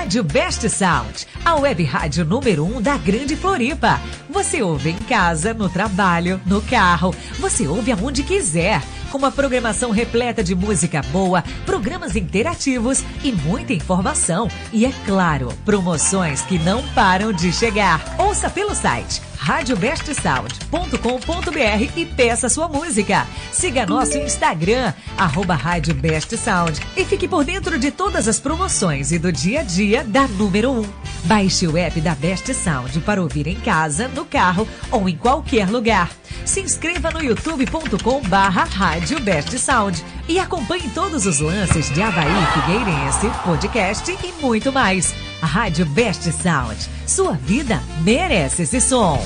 Rádio Best Sound, a web rádio número 1 um da Grande Floripa. Você ouve em casa, no trabalho, no carro, você ouve aonde quiser com uma programação repleta de música boa, programas interativos e muita informação. E é claro, promoções que não param de chegar. Ouça pelo site radiobestsound.com.br e peça sua música. Siga nosso Instagram, arroba Rádio Best Sound e fique por dentro de todas as promoções e do dia a dia da número 1. Baixe o app da Best Sound para ouvir em casa, no carro ou em qualquer lugar. Se inscreva no youtube.com barra Rádio Best Sound e acompanhe todos os lances de Havaí Figueirense, podcast e muito mais. A Rádio Best Sound. Sua vida merece esse som.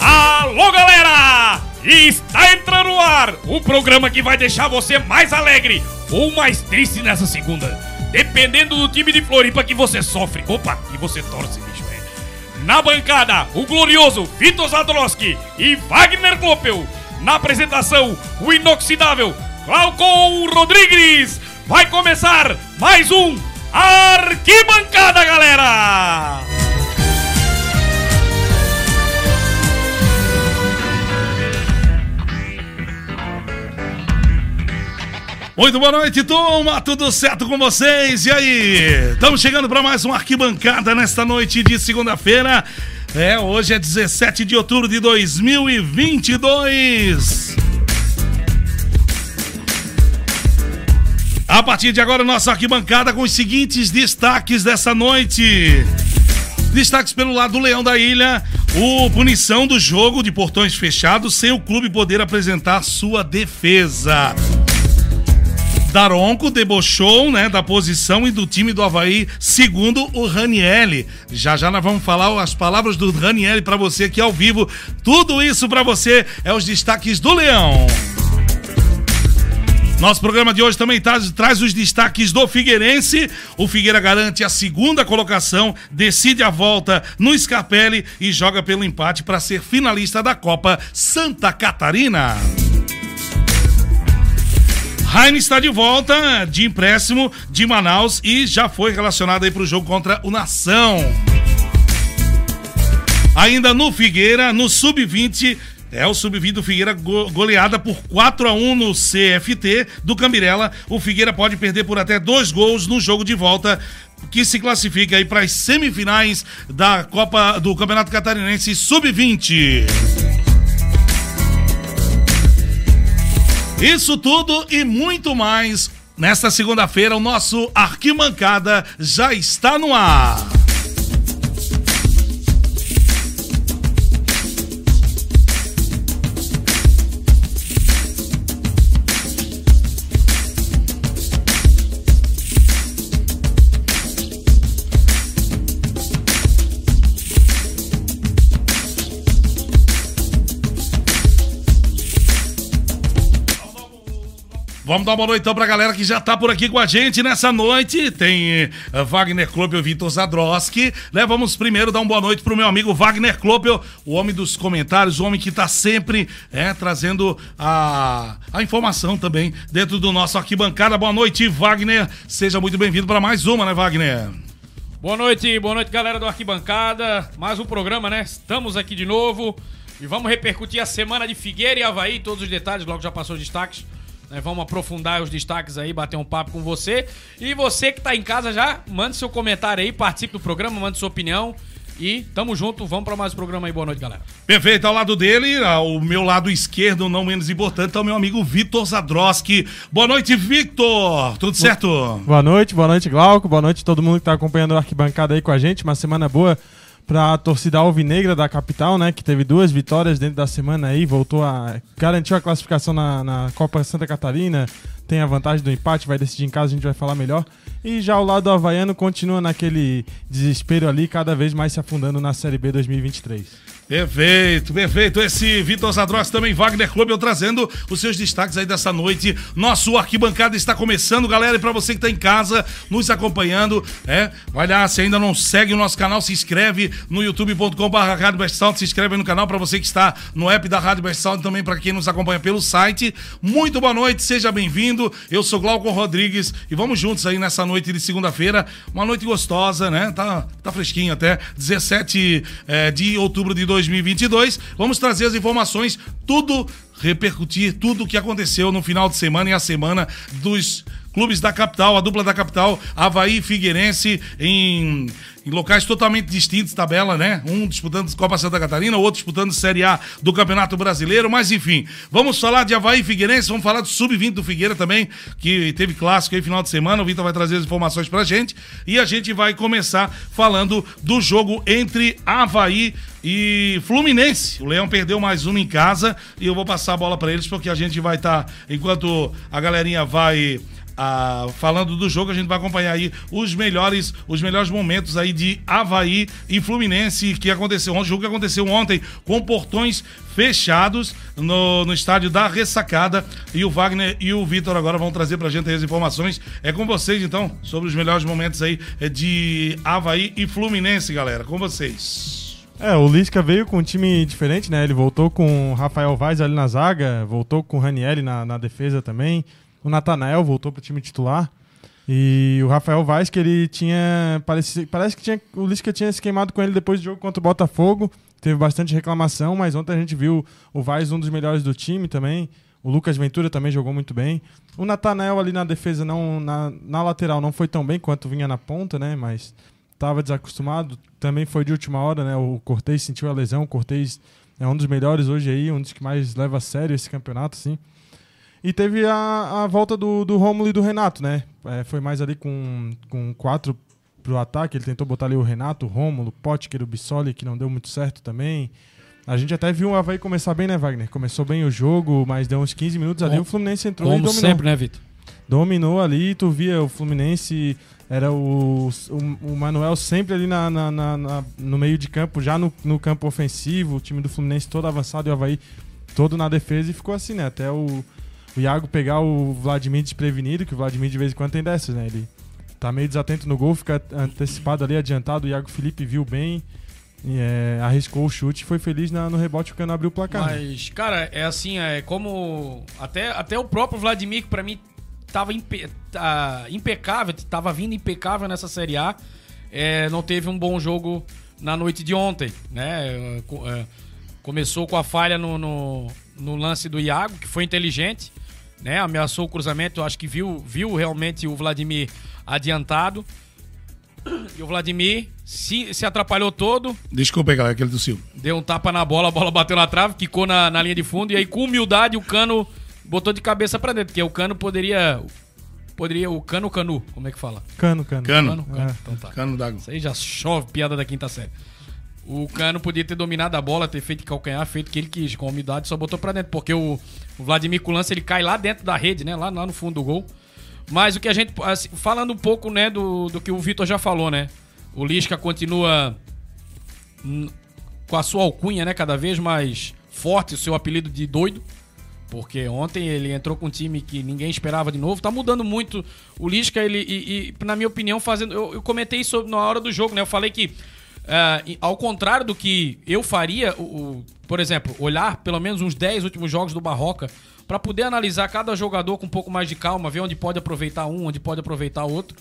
Alô, galera! Está no ar o programa que vai deixar você mais alegre ou mais triste nessa segunda. Dependendo do time de Floripa que você sofre. Opa, que você torce, bicho. É. Na bancada, o glorioso Vitor Zadrowski e Wagner Klopel. Na apresentação, o inoxidável Glaucon Rodrigues. Vai começar mais um Arquibancada, galera! Muito boa noite, turma. Tudo certo com vocês? E aí? Estamos chegando para mais uma arquibancada nesta noite de segunda-feira. É, hoje é 17 de outubro de 2022. A partir de agora, nossa arquibancada com os seguintes destaques dessa noite. Destaques pelo lado do Leão da Ilha, o punição do jogo de portões fechados sem o clube poder apresentar sua defesa. Daronco debochou, né, da posição e do time do Havaí, segundo o Ranielli. Já já nós vamos falar as palavras do Ranielli para você aqui ao vivo. Tudo isso para você é os destaques do Leão. Nosso programa de hoje também traz, traz, os destaques do Figueirense. O Figueira garante a segunda colocação, decide a volta no Scarpelli e joga pelo empate para ser finalista da Copa Santa Catarina. Heine está de volta de empréstimo de Manaus e já foi relacionado aí para o jogo contra o Nação. Ainda no Figueira, no Sub-20, é o Sub-20 do Figueira goleada por 4 a 1 no CFT do Cambirela. O Figueira pode perder por até dois gols no jogo de volta que se classifica aí para as semifinais da Copa do Campeonato Catarinense Sub-20. Isso tudo e muito mais. Nesta segunda-feira, o nosso Arquimancada já está no ar. Vamos dar uma noite então pra galera que já tá por aqui com a gente nessa noite. Tem uh, Wagner Klopel Vitor Zadroski. Né? Vamos primeiro dar uma boa noite pro meu amigo Wagner Klopel, o homem dos comentários, o homem que tá sempre é, trazendo a, a informação também dentro do nosso arquibancada. Boa noite, Wagner. Seja muito bem-vindo para mais uma, né, Wagner? Boa noite, boa noite, galera do Arquibancada. Mais um programa, né? Estamos aqui de novo e vamos repercutir a semana de Figueira e Havaí, todos os detalhes, logo já passou os destaques. Né, vamos aprofundar os destaques aí, bater um papo com você. E você que tá em casa já, mande seu comentário aí, participe do programa, mande sua opinião. E tamo junto, vamos para mais um programa aí. Boa noite, galera. Perfeito, ao lado dele, ao meu lado esquerdo, não menos importante, é o meu amigo Vitor Zadroski. Boa noite, Victor. Tudo certo? Boa noite, boa noite, Glauco. Boa noite todo mundo que tá acompanhando a arquibancada aí com a gente. Uma semana boa para a torcida alvinegra da capital, né, que teve duas vitórias dentro da semana aí, voltou a garantiu a classificação na, na Copa Santa Catarina, tem a vantagem do empate, vai decidir em casa, a gente vai falar melhor. E já o lado havaiano continua naquele desespero ali, cada vez mais se afundando na Série B 2023. Perfeito, perfeito. Esse Vitor Zadros também, Wagner Clube, eu trazendo os seus destaques aí dessa noite. Nosso arquibancada está começando, galera. E para você que está em casa, nos acompanhando, é, vai lá, se ainda não segue o nosso canal, se inscreve no youtube.com.br se inscreve aí no canal para você que está no app da Rádio Best Sound, também para quem nos acompanha pelo site. Muito boa noite, seja bem-vindo. Eu sou Glauco Rodrigues e vamos juntos aí nessa noite de segunda-feira. Uma noite gostosa, né? Tá, tá fresquinho até. 17 é, de outubro de 2022. Vamos trazer as informações, tudo repercutir, tudo o que aconteceu no final de semana e a semana dos clubes da capital, a dupla da capital, Havaí e Figueirense, em, em locais totalmente distintos, tabela, né? Um disputando Copa Santa Catarina, o outro disputando Série A do Campeonato Brasileiro, mas enfim, vamos falar de Havaí e Figueirense, vamos falar do Sub-20 do Figueira também, que teve clássico aí final de semana, o Vitor vai trazer as informações pra gente, e a gente vai começar falando do jogo entre Havaí e Fluminense. O Leão perdeu mais uma em casa e eu vou passar a bola para eles porque a gente vai estar, tá, enquanto a galerinha vai ah, falando do jogo, a gente vai acompanhar aí os melhores, os melhores momentos aí de Havaí e Fluminense que aconteceu ontem, jogo que aconteceu ontem com portões fechados no, no estádio da Ressacada e o Wagner e o Vitor agora vão trazer pra gente as informações. É com vocês então, sobre os melhores momentos aí eh, de Havaí e Fluminense, galera, com vocês. É, o Lisca veio com um time diferente, né? Ele voltou com o Rafael Vaz ali na zaga, voltou com o Ranielli na, na defesa também. O Natanael voltou para o time titular. E o Rafael Vaz, que ele tinha. Parece, parece que tinha, o Lisca tinha se queimado com ele depois do jogo contra o Botafogo. Teve bastante reclamação, mas ontem a gente viu o Vaz um dos melhores do time também. O Lucas Ventura também jogou muito bem. O Natanael ali na defesa, não na, na lateral, não foi tão bem quanto vinha na ponta, né? Mas estava desacostumado. Também foi de última hora, né? O Cortez sentiu a lesão. O Cortez é um dos melhores hoje aí, um dos que mais leva a sério esse campeonato, assim. E teve a, a volta do, do Rômulo e do Renato, né? É, foi mais ali com, com quatro pro ataque. Ele tentou botar ali o Renato, o Rômulo, o Potker, o Bissoli, que não deu muito certo também. A gente até viu o Havaí começar bem, né, Wagner? Começou bem o jogo, mas deu uns 15 minutos ali, o Fluminense entrou Como e dominou. sempre, né, Vitor? Dominou ali, tu via o Fluminense, era o, o, o Manuel sempre ali na, na, na, na, no meio de campo, já no, no campo ofensivo, o time do Fluminense todo avançado e o Havaí todo na defesa e ficou assim, né? Até o, o Iago pegar o Vladimir desprevenido, que o Vladimir de vez em quando tem dessas, né? Ele tá meio desatento no gol, fica antecipado ali, adiantado. O Iago Felipe viu bem, é, arriscou o chute e foi feliz na, no rebote o Cano abriu o placar. né? Mas, cara, é assim, é como. Até, até o próprio Vladimir, que pra mim tava impe, tá, impecável, tava vindo impecável nessa Série A, é, não teve um bom jogo na noite de ontem, né? É, começou com a falha no, no, no lance do Iago, que foi inteligente né? Ameaçou o cruzamento, acho que viu, viu realmente o Vladimir adiantado. E o Vladimir se, se atrapalhou todo. Desculpa aí, galera, que ele tossiu. Deu um tapa na bola, a bola bateu na trave, quicou na, na linha de fundo. E aí, com humildade, o Cano botou de cabeça pra dentro. Porque o Cano poderia. Poderia. O Cano Canu, como é que fala? Cano, Cano. Cano. Cano, Cano. É. Então tá. Cano d'água. Isso aí já chove piada da quinta série. O Cano podia ter dominado a bola, ter feito calcanhar, feito o que ele quis. Com a umidade só botou pra dentro. Porque o, o Vladimir lance ele cai lá dentro da rede, né? Lá, lá no fundo do gol. Mas o que a gente. assim, falando um pouco, né, do, do que o Vitor já falou, né? O Lisca continua hum, com a sua alcunha, né? Cada vez mais forte, o seu apelido de doido. Porque ontem ele entrou com um time que ninguém esperava de novo. Tá mudando muito o Lisca, ele, e, e, na minha opinião, fazendo. Eu, eu comentei isso na hora do jogo, né? Eu falei que, e- ao contrário do que eu faria, o, o- por exemplo, olhar pelo menos uns 10 últimos jogos do Barroca para poder analisar cada jogador com um pouco mais de calma, ver onde pode aproveitar um, onde pode aproveitar outro.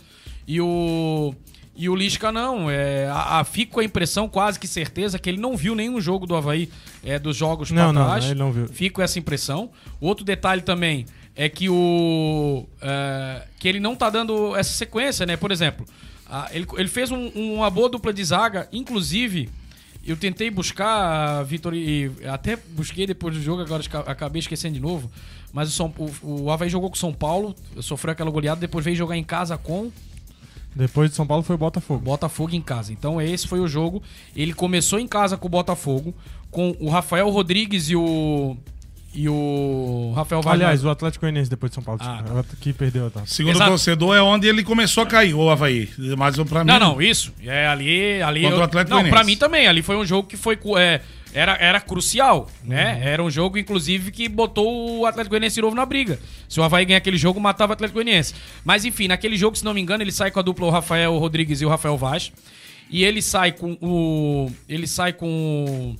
E o. E o Lisca não, é, a, a- fico com a impressão, quase que certeza, que ele não viu nenhum jogo do Havaí é, dos jogos Não, pra não, trás. ele não viu. Fico com essa impressão. Outro detalhe também é que o. é, que ele não tá dando essa sequência, né? Por exemplo, a- ele, ele fez um- uma boa dupla de zaga, inclusive. Eu tentei buscar, Vitor, e até busquei depois do jogo, agora acabei esquecendo de novo. Mas o, São, o, o Havaí jogou com o São Paulo, sofreu aquela goleada, depois veio jogar em casa com Depois de São Paulo foi o Botafogo. Botafogo em casa. Então esse foi o jogo. Ele começou em casa com o Botafogo, com o Rafael Rodrigues e o. E o Rafael Wagner. Aliás, o Atlético Goianiense depois de São Paulo. Ah, desculpa, que perdeu, tá? Segundo Exato. o torcedor, é onde ele começou a cair, o Havaí. Mas pra mim. Não, não, isso. É ali. ali Contra o eu- Atlético Não, pra mim também. Ali foi um jogo que foi. É, era, era crucial, né? Era um jogo, inclusive, que botou o Atlético Goianiense de novo na briga. Se o Havaí ganhar aquele jogo, matava o Atlético Goianiense. Mas, enfim, naquele jogo, se não me engano, ele sai com a dupla o Rafael Rodrigues e o Rafael Vaz. E ele sai com o... Ele sai com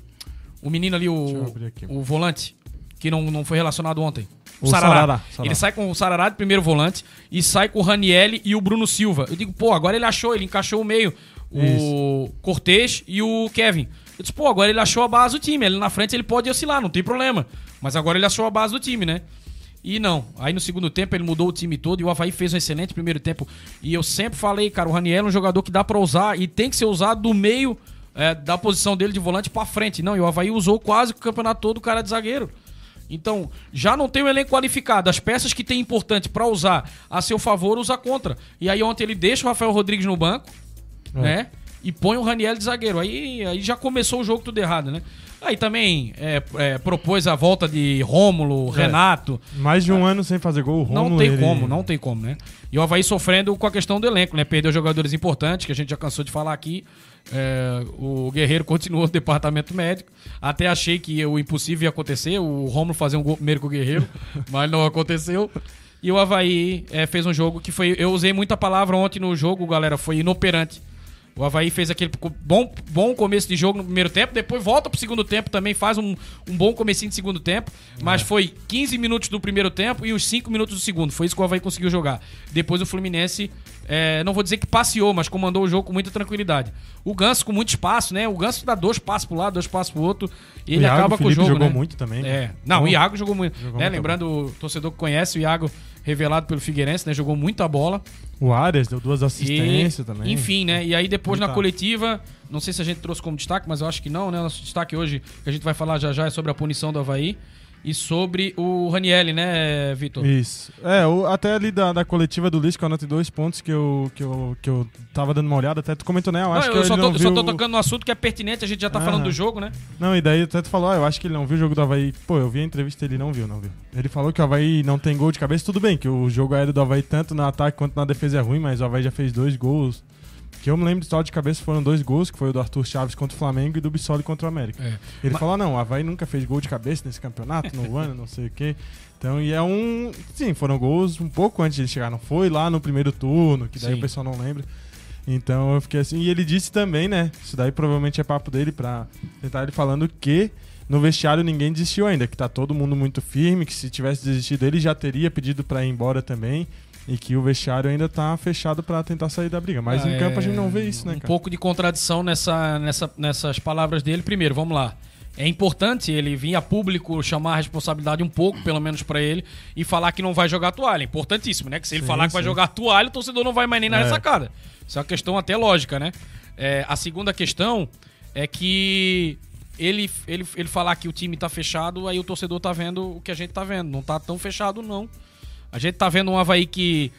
o, o menino ali, o, o volante, que não, não foi relacionado ontem. O, O Sarará. Sarará, Sarará. Ele sai com o Sarará de primeiro volante e sai com o Ranielli e o Bruno Silva. Eu digo, pô, agora ele achou, ele encaixou o meio. O Cortez e o Kevin. Eu disse, pô, agora ele achou a base do time. Ele na frente ele pode oscilar, não tem problema. Mas agora ele achou a base do time, né? E não. Aí no segundo tempo ele mudou o time todo e o Havaí fez um excelente primeiro tempo. E eu sempre falei, cara, o Raniel é um jogador que dá pra usar e tem que ser usado do meio é, da posição dele de volante pra frente. Não, e o Havaí usou quase o campeonato todo o cara de zagueiro. Então, já não tem o elenco qualificado. As peças que tem importante pra usar a seu favor, usa contra. E aí ontem ele deixa o Rafael Rodrigues no banco, né? E põe o Raniel de zagueiro. Aí, aí já começou o jogo tudo errado, né? Aí também é, é, propôs a volta de Rômulo, Renato. Mais de um ano sem fazer gol, o Não tem ele- como, não tem como, né? E o Havaí sofrendo com a questão do elenco, né? Perdeu jogadores importantes, que a gente já cansou de falar aqui. É, o Guerreiro continuou no departamento médico. Até achei que o impossível ia acontecer, o Romulo fazer um gol primeiro com o Guerreiro, mas não aconteceu. E o Havaí é, fez um jogo que foi. Eu usei muita palavra ontem no jogo, galera, foi inoperante. O Havaí fez aquele bom, bom começo de jogo no primeiro tempo, depois volta pro segundo tempo também, faz um, um bom comecinho de segundo tempo, mas foi 15 minutos do primeiro tempo e os 5 minutos do segundo. Foi isso que o Havaí conseguiu jogar. Depois o Fluminense, é, não vou dizer que passeou, mas comandou o jogo com muita tranquilidade. O Ganso com muito espaço, né? O Ganso dá dois passos pro lado, dois passos pro outro, e ele Iago acaba com o jogo, jogou né? muito também. É. Não, Bom. o Iago jogou muito. Jogou né? muito Lembrando o torcedor que conhece, o Iago, revelado pelo Figueirense, né? Jogou muita bola. O Arias deu duas E, assistências também. Enfim, né? E aí depois na coletiva, não sei se a gente trouxe como destaque, mas eu acho que não, né? Nosso destaque hoje, que a gente vai falar já já, é sobre a punição do Havaí e sobre o Ranielli, né, Vitor? Isso. É, até ali da, da coletiva do Lisca, eu anotei dois pontos que eu, que, eu, que eu tava dando uma olhada, até tu comentou, né? Eu Não, acho eu que só, ele tô, não eu só viu... tô tocando no assunto que é pertinente, a gente já tá falando Aham. do jogo, né? Não, e daí até tu falou, ah, eu acho que ele não viu o jogo do Havaí. Pô, eu vi a entrevista ele não viu, não viu. Ele falou que o Havaí não tem gol de cabeça, tudo bem, que o jogo aéreo do Havaí tanto no ataque quanto na defesa é ruim, mas o Havaí já fez dois gols. Que eu me lembro só de cabeça foram dois gols, que foi o do Arthur Chaves contra o Flamengo e do Bissoli contra o América. É. Ele Ma- falou, não, o Havaí nunca fez gol de cabeça nesse campeonato, no ano, não sei o quê. Então, e é um. Sim, foram gols um pouco antes de ele chegar, não foi lá no primeiro turno, que daí Sim. o pessoal não lembra. Então eu fiquei assim. E ele disse também, né? Isso daí provavelmente é papo dele pra tentar ele falando que no vestiário ninguém desistiu ainda, que tá todo mundo muito firme, que se tivesse desistido ele já teria pedido pra ir embora também. E que o vestiário ainda tá fechado pra tentar sair da briga. Mas em Ah, campo a gente é não vê isso, né, Um cara? pouco de contradição nessa, nessa, nessas palavras dele. Primeiro, vamos lá. É importante ele vir a público chamar a responsabilidade um pouco, pelo menos pra ele, e falar que não vai jogar toalha. Importantíssimo, né? Que se ele Sim, falar que vai sim. jogar toalha, o torcedor não vai mais nem na É. ressacada. Isso é uma questão até lógica, né? É, a segunda questão é que ele, ele, ele falar que o time tá fechado, aí o torcedor tá vendo o que a gente tá vendo. Não tá tão fechado, não. A gente tá vendo um Havaí que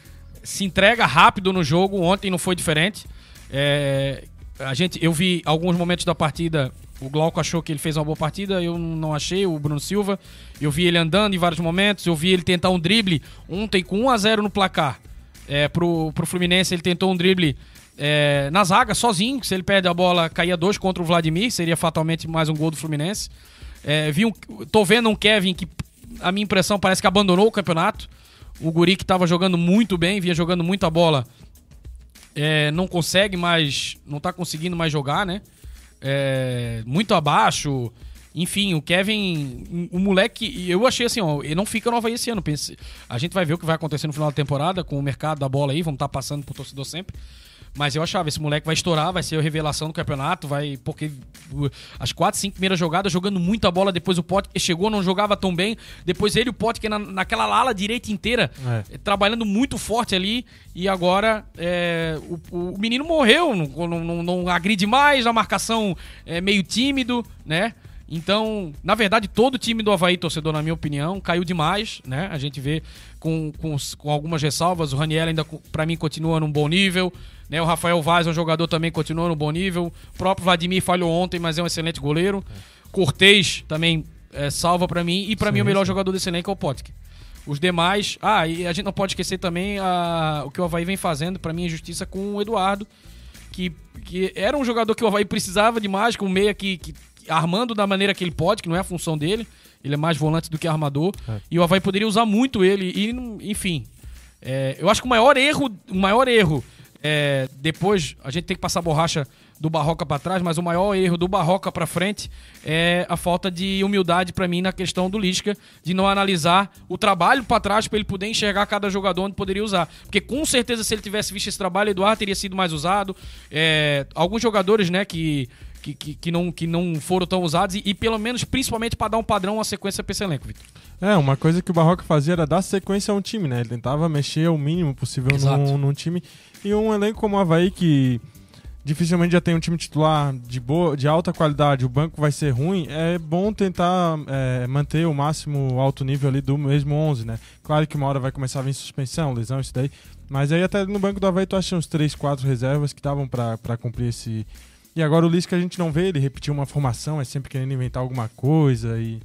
se entrega rápido no jogo. Ontem não foi diferente. É, a gente, eu vi alguns momentos da partida. O Glauco achou que ele fez uma boa partida, eu não achei. O Bruno Silva, eu vi ele andando em vários momentos. Eu vi ele tentar um drible ontem com 1 a 0 no placar. É, pro, pro Fluminense, ele tentou um drible é, na zaga, sozinho. Se ele perde a bola, caía dois contra o Vladimir. Seria fatalmente mais um gol do Fluminense. É, vi um, tô vendo um Kevin que, a minha impressão, parece que abandonou o campeonato. O Guri que tava jogando muito bem, vinha jogando muita bola, é, não consegue mais, não tá conseguindo mais jogar, né? É, muito abaixo. Enfim, o Kevin, o moleque, eu achei assim, ó, ele não fica no Havaí esse ano. Pense, a gente vai ver o que vai acontecer no final da temporada com o mercado da bola aí, vamos estar passando pro torcedor sempre. Mas eu achava, esse moleque vai estourar, vai ser a revelação do campeonato, vai. Porque as quatro, cinco primeiras jogadas jogando muita bola, depois o Pote chegou, não jogava tão bem. Depois ele e o Pote, que na, naquela ala direita inteira, É. trabalhando muito forte ali. E agora é, o, o menino morreu, não, não, não- agride mais, a marcação é meio tímido, né? Então, na verdade, todo o time do Havaí, torcedor, na minha opinião, caiu demais, né? A gente vê com, com, com algumas ressalvas. O Raniel ainda, pra mim, continua num bom nível. Né? O Rafael Vaz é um jogador também que continua no bom nível. O próprio Vladimir falhou ontem, mas é um excelente goleiro. Cortez também é, salva pra mim. E pra mim, o melhor jogador desse elenco é o Potker. Os demais. Ah, e a gente não pode esquecer também a, o que o Havaí vem fazendo, pra mim, a justiça com o Eduardo que, que era um jogador que o Havaí precisava demais, com um meia que, que, armando da maneira que ele pode, que não é a função dele. Ele é mais volante do que armador. E o Havaí poderia usar muito ele. E, enfim. é, eu acho que o maior erro, o maior erro, é, depois a gente tem que passar a borracha do Barroca pra trás, mas o maior erro do Barroca pra frente é a falta de humildade pra mim na questão do Lisca, de não analisar o trabalho pra trás pra ele poder enxergar cada jogador onde poderia usar. Porque com certeza se ele tivesse visto esse trabalho, Eduardo teria sido mais usado. É, alguns jogadores, né, que que, que, que não, que não foram tão usados e, e pelo menos, principalmente pra dar um padrão, uma sequência pra esse elenco, Vitor. É, uma coisa que o Barroca fazia era dar sequência a um time, né? Ele tentava mexer o mínimo possível num, num time. E um elenco como o Havaí, que dificilmente já tem um time titular de, boa, de alta qualidade, o banco vai ser ruim, é bom tentar é, manter o máximo alto nível ali do mesmo 11, né? Claro que uma hora vai começar a vir suspensão, lesão, isso daí. Mas aí até no banco do Havaí tu acha uns 3, 4 reservas que estavam pra cumprir esse... E agora o Lisca a gente não vê, ele repetiu uma formação, é sempre querendo inventar alguma coisa e...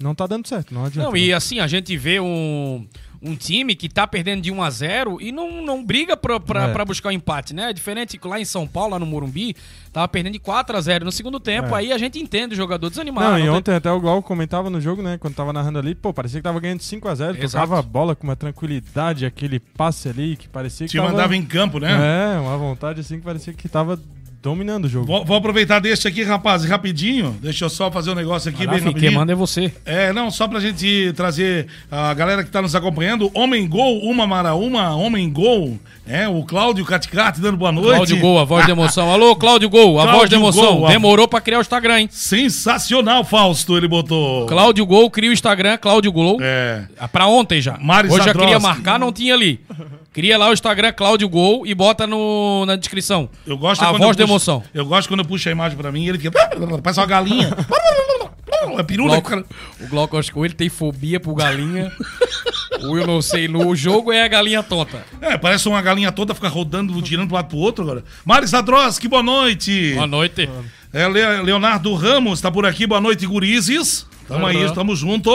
Não tá dando certo, não adianta. Não, e assim, a gente vê um, um time que tá perdendo de 1 a 0 e não, não briga pra, pra, É. pra buscar o empate, né? Diferente que lá em São Paulo, lá no Morumbi, tava perdendo de 4 a 0 no segundo tempo, É. aí a gente entende o jogador desanimado. Não, e não tem- ontem até o Gol comentava no jogo, né? Quando tava narrando ali, pô, parecia que tava ganhando 5x0, Exato. tocava a bola com uma tranquilidade, aquele passe ali que parecia que Te tava... mandava em campo, né? É, uma vontade assim que parecia que tava dominando o jogo. Vou, vou aproveitar deste aqui, rapaz, rapidinho. Deixa eu só fazer um negócio aqui lá, bem rapidinho. quem manda é você. É, não, só pra gente trazer a galera que tá nos acompanhando. Homem Gol, uma Mara uma, Homem Gol. É, o Cláudio Caticate dando boa noite. Cláudio Gol, a voz de emoção. Alô, Cláudio Gol, a Cláudio voz de emoção. Gol, a- Demorou pra criar o Instagram, hein? Sensacional, Fausto, ele botou. Cláudio Gol, cria o Instagram, Cláudio Gol. É. Ah, Pra ontem já. Mari Hoje já queria marcar, não tinha ali. Cria lá o Instagram Cláudio Gol e bota no, na descrição. Eu gosto A voz puxo- emoção. Eu gosto quando eu puxo a imagem pra mim e ele fica. Parece uma galinha. É pirula. Cara. o Glauco, acho que ele tem fobia por galinha, ou eu não sei. No jogo é a galinha tonta. É, parece uma galinha toda, fica rodando, tirando pro lado pro outro agora. Mari Zadroski, boa noite. Boa noite. É, Le- Leonardo Ramos tá por aqui, boa noite, gurizes. Tamo aí, tamo junto.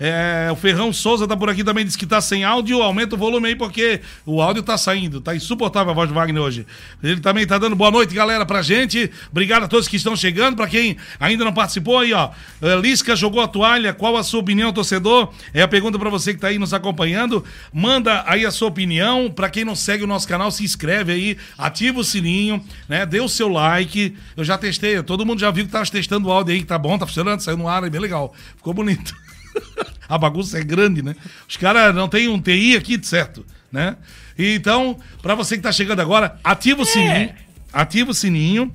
É, o Ferrão Souza tá por aqui também, disse que tá sem áudio. Aumenta o volume aí, porque o áudio tá saindo. Tá insuportável a voz do Wagner hoje. Ele também tá dando boa noite, galera, pra gente. Obrigado a todos que estão chegando. Pra quem ainda não participou aí, ó. É, Lisca jogou a toalha. Qual a sua opinião, torcedor? É a pergunta pra você que tá aí nos acompanhando. Manda aí a sua opinião. Pra quem não segue o nosso canal, se inscreve aí, ativa o sininho, né? Dê o seu like. Eu já testei, todo mundo já viu que tava testando o áudio aí, que tá bom, tá funcionando, saiu no ar, é bem legal. Ficou bonito. A bagunça é grande, né? Os caras não tem um TI aqui, certo, né? Então, pra você que tá chegando agora, ativa o sininho. Ativa o sininho.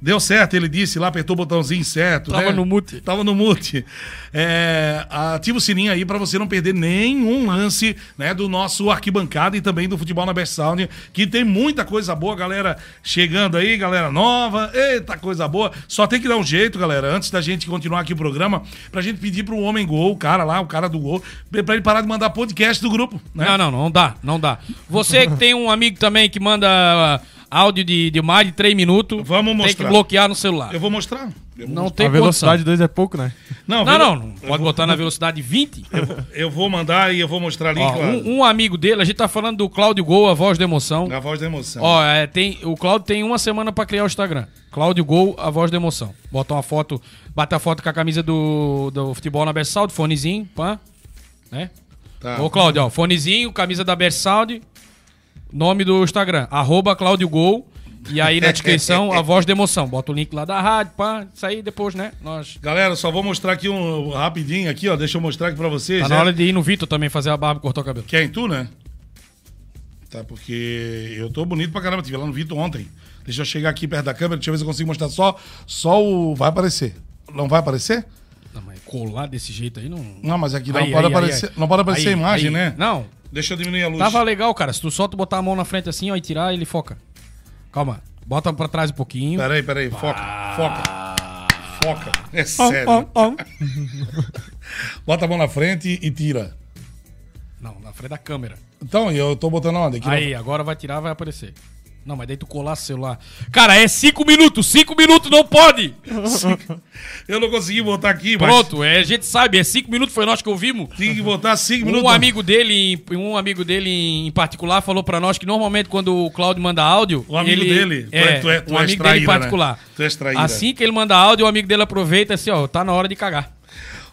Deu certo, ele disse lá, apertou o botãozinho certo. Tava né? no mute. Tava no mute. É, ativa o sininho aí pra você não perder nenhum lance né, do nosso arquibancada e também do futebol na Best Sound, que tem muita coisa boa, galera chegando aí, galera nova. Eita, coisa boa. Só tem que dar um jeito, galera, antes da gente continuar aqui o programa, pra gente pedir pro Homem Gol, o cara lá, o cara do gol, pra ele parar de mandar podcast do grupo. Né? Não, não, não dá, não dá. Você que tem um amigo também que manda ah, áudio de, de mais de 3 minutos, Vamos tem mostrar. que bloquear no celular. Eu vou mostrar. Eu vou, Não tem a velocidade condição. 2 é pouco, né? não, Não, eu- não, não. Pode botar na velocidade 20. Eu vou mandar e eu vou mostrar ali, Ó, claro. um, um amigo dele, a gente tá falando do Cláudio Gol, a voz da emoção. A voz da emoção. Ó, é, tem, o Cláudio tem uma semana pra criar o Instagram. Cláudio Gol, a voz da emoção. Bota uma foto, bate a foto com a camisa do, do futebol na Bersaldo, fonezinho, pã, né? Tá. Ô, Cláudio, ó, fonezinho, camisa da Bersaldo, nome do Instagram, arroba Cláudio Gol. E aí na descrição, a voz da emoção. Bota o link lá da rádio, pá, isso aí depois, né? Nós. Galera, só vou mostrar aqui um rapidinho aqui, ó. Deixa eu mostrar aqui pra vocês. Tá né? na hora de ir no Vitor também fazer a barba e cortar o cabelo. Quer em tu, né? Tá, porque eu tô bonito pra caramba. Tive lá no Vitor ontem. Deixa eu chegar aqui perto da câmera, deixa eu ver se eu consigo mostrar só, só o. Vai aparecer. Não vai aparecer? Não, mas colar desse jeito aí não. Não, mas aqui não Aí, pode aí, aparecer. aí, Não pode aparecer a imagem, né? Não, Deixa eu diminuir a luz. Tava legal, cara. Se tu só tu botar a mão na frente assim, ó, e tirar, ele foca. Calma. Bota pra trás um pouquinho. Peraí, peraí. Foca. Foca. Foca. É sério. Bota a mão na frente e tira. Não, na frente da câmera. Então, eu tô botando onde? Aqui Aí, agora vai tirar, vai aparecer. Não, mas daí tu colasse o celular. Cara, é cinco minutos, cinco minutos não pode! Eu não consegui botar aqui, mas Pronto, é, a gente sabe, é cinco minutos foi nós que ouvimos. tinha que botar cinco minutos. Um amigo dele, um amigo dele em particular falou pra nós que normalmente quando o Claudio manda áudio, O amigo ele, dele? Tu é, é- tu é- tu um és amigo traíra, dele em né? particular. Tu és traíra. Assim que ele manda áudio, o amigo dele aproveita assim, ó, tá na hora de cagar.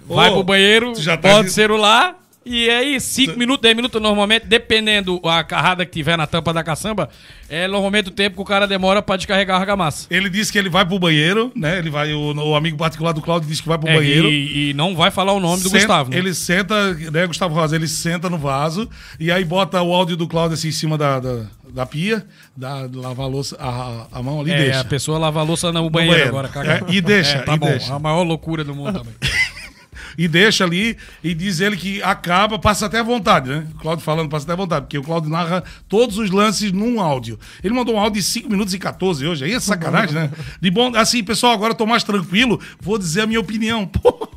Vai Ô, pro banheiro, tu já tá bota de- o celular e é aí 5 minutos, 10 minutos normalmente, dependendo a carrada que tiver na tampa da caçamba, é normalmente o tempo que o cara demora pra descarregar a argamassa. Ele disse que ele vai pro banheiro, né? Ele vai, o, o amigo particular do Claudio disse que vai pro É, banheiro. e, e não vai falar o nome do Senta- Gustavo. né? Ele senta, né, Gustavo Rosa, ele senta no vaso e aí bota o áudio do Cláudio assim em cima da, da, da pia, dá, lava a, louça, a, a mão ali e É, deixa. a pessoa lava a louça no banheiro, banheiro. agora, caga. É, e deixa, É, tá e bom, deixa. a maior loucura do mundo também. E deixa ali e diz ele que acaba, passa até à vontade, né? O Cláudio falando, passa até à vontade, porque o Cláudio narra todos os lances num áudio. Ele mandou um áudio de 5 minutos e 14 hoje, aí é sacanagem, né? De bom, assim, pessoal, agora eu tô mais tranquilo, vou dizer a minha opinião. Pô,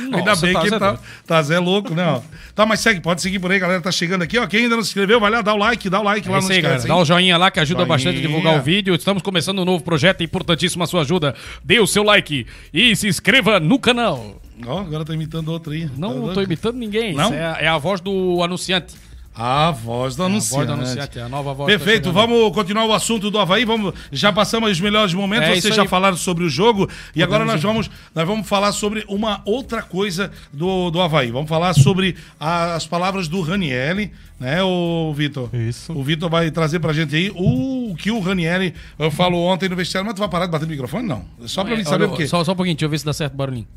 Ainda Nossa, bem tá que Zé tá, doido. tá Zé louco, né? ó. Tá, mas segue, pode seguir por aí, galera. Tá chegando aqui, ó. Quem ainda não se inscreveu, vai lá, dá o like, dá o like É lá no aí, galera. Dá o joinha lá que ajuda Joinha. bastante a divulgar o vídeo. Estamos começando um novo projeto, é importantíssima a sua ajuda. Dê o seu like e se inscreva no canal. Ó, agora tá imitando outro aí. Não, Tá não tô imitando ninguém. Não? Isso é, a- é a voz do anunciante. A voz do É a anunciante. voz do anunciante, é a nova voz. Perfeito, que tá vamos continuar o assunto do Havaí. Vamos, já passamos os melhores momentos, É vocês já falaram sobre o jogo. E agora nós vamos, nós vamos falar sobre uma outra coisa do, do Havaí. Vamos falar sobre a- as palavras do Ranielli, né, o Vitor? Isso. O Vitor vai trazer pra gente aí o que o Ranielli eh, falou ontem no vestiário. Mas tu vai parar de bater no microfone? Não. Só pra É, mim saber olha, o quê. Só, só um pouquinho, deixa eu ver se dá certo o barulhinho.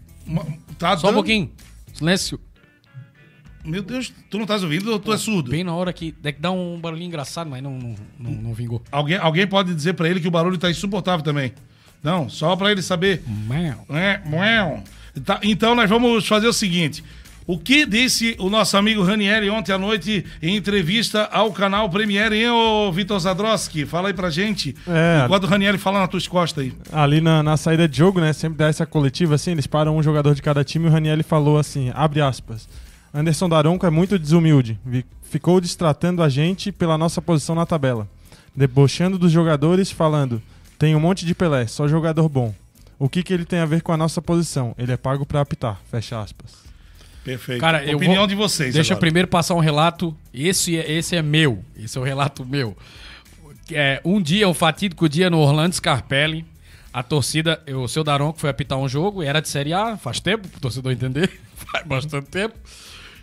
Tá Só um dando- pouquinho. Silêncio. Meu Deus, tu não estás ouvindo ou tu é surdo? Bem na hora que. É que dá um barulhinho engraçado, mas não, não, não, não vingou. Alguém, alguém pode dizer pra ele que o barulho tá insuportável também. Não, só pra ele saber. Mel. É. Tá, então nós vamos fazer o seguinte. O que disse o nosso amigo Ranieri ontem à noite em entrevista ao canal Premiere, hein, ô Vitor Zadroski? Fala aí pra gente. É. Enquanto o Ranieri fala nas tuas costas aí. Ali na, na saída de jogo, né? Sempre dá essa coletiva assim, eles param um jogador de cada time e o Ranielli falou assim, abre aspas. Anderson Daronco é muito desumilde. Ficou distratando a gente pela nossa posição na tabela. Debochando dos jogadores, falando: tem um monte de Pelé, só jogador bom. O que, que ele tem a ver com a nossa posição? Ele é pago pra apitar. Fecha aspas. Perfeito. Cara, eu Opinião vou- de vocês. Deixa eu agora. primeiro passar um relato. Esse é, esse é meu. Esse é o relato meu. É, um dia, um fatídico dia no Orlando Scarpelli. A torcida, o seu Daronco foi apitar um jogo, era de Série A, faz tempo, pro torcedor entender, faz bastante tempo.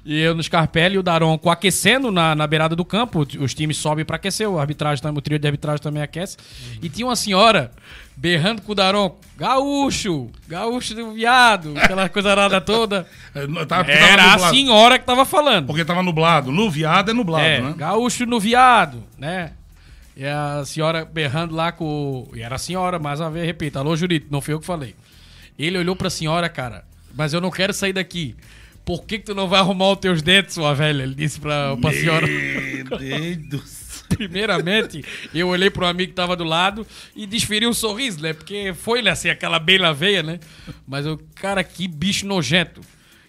E eu no Scarpelli e o Daronco aquecendo na, na beirada do campo, os times sobem pra aquecer, o arbitragem também, o trio de arbitragem também aquece. E tinha uma senhora berrando com o Daronco, gaúcho, gaúcho do viado, aquela coisa arada toda. É, tava Era a senhora que tava falando. Porque tava nublado. No viado é nublado, É, né? gaúcho no viado, né? E a senhora berrando lá com. E era a senhora, mais uma vez, repito, alô, Jurito, não foi eu que falei. Ele olhou pra senhora, cara, mas eu não quero sair daqui. Por que, que tu não vai arrumar os teus dentes, sua velha? Ele disse pra, pra senhora. Meu Deus do céu. Primeiramente, eu olhei pro amigo que tava do lado e desferi um sorriso, né? Porque foi, né, assim, aquela bem na veia, né? Mas eu, cara, que bicho nojento.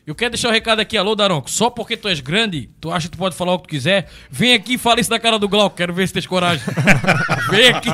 Eu quero deixar o recado aqui, alô, Daronco. Só porque tu és grande, tu acha que tu pode falar o que tu quiser, vem aqui e fala isso na cara do Glauco. Quero ver se tens coragem. vem aqui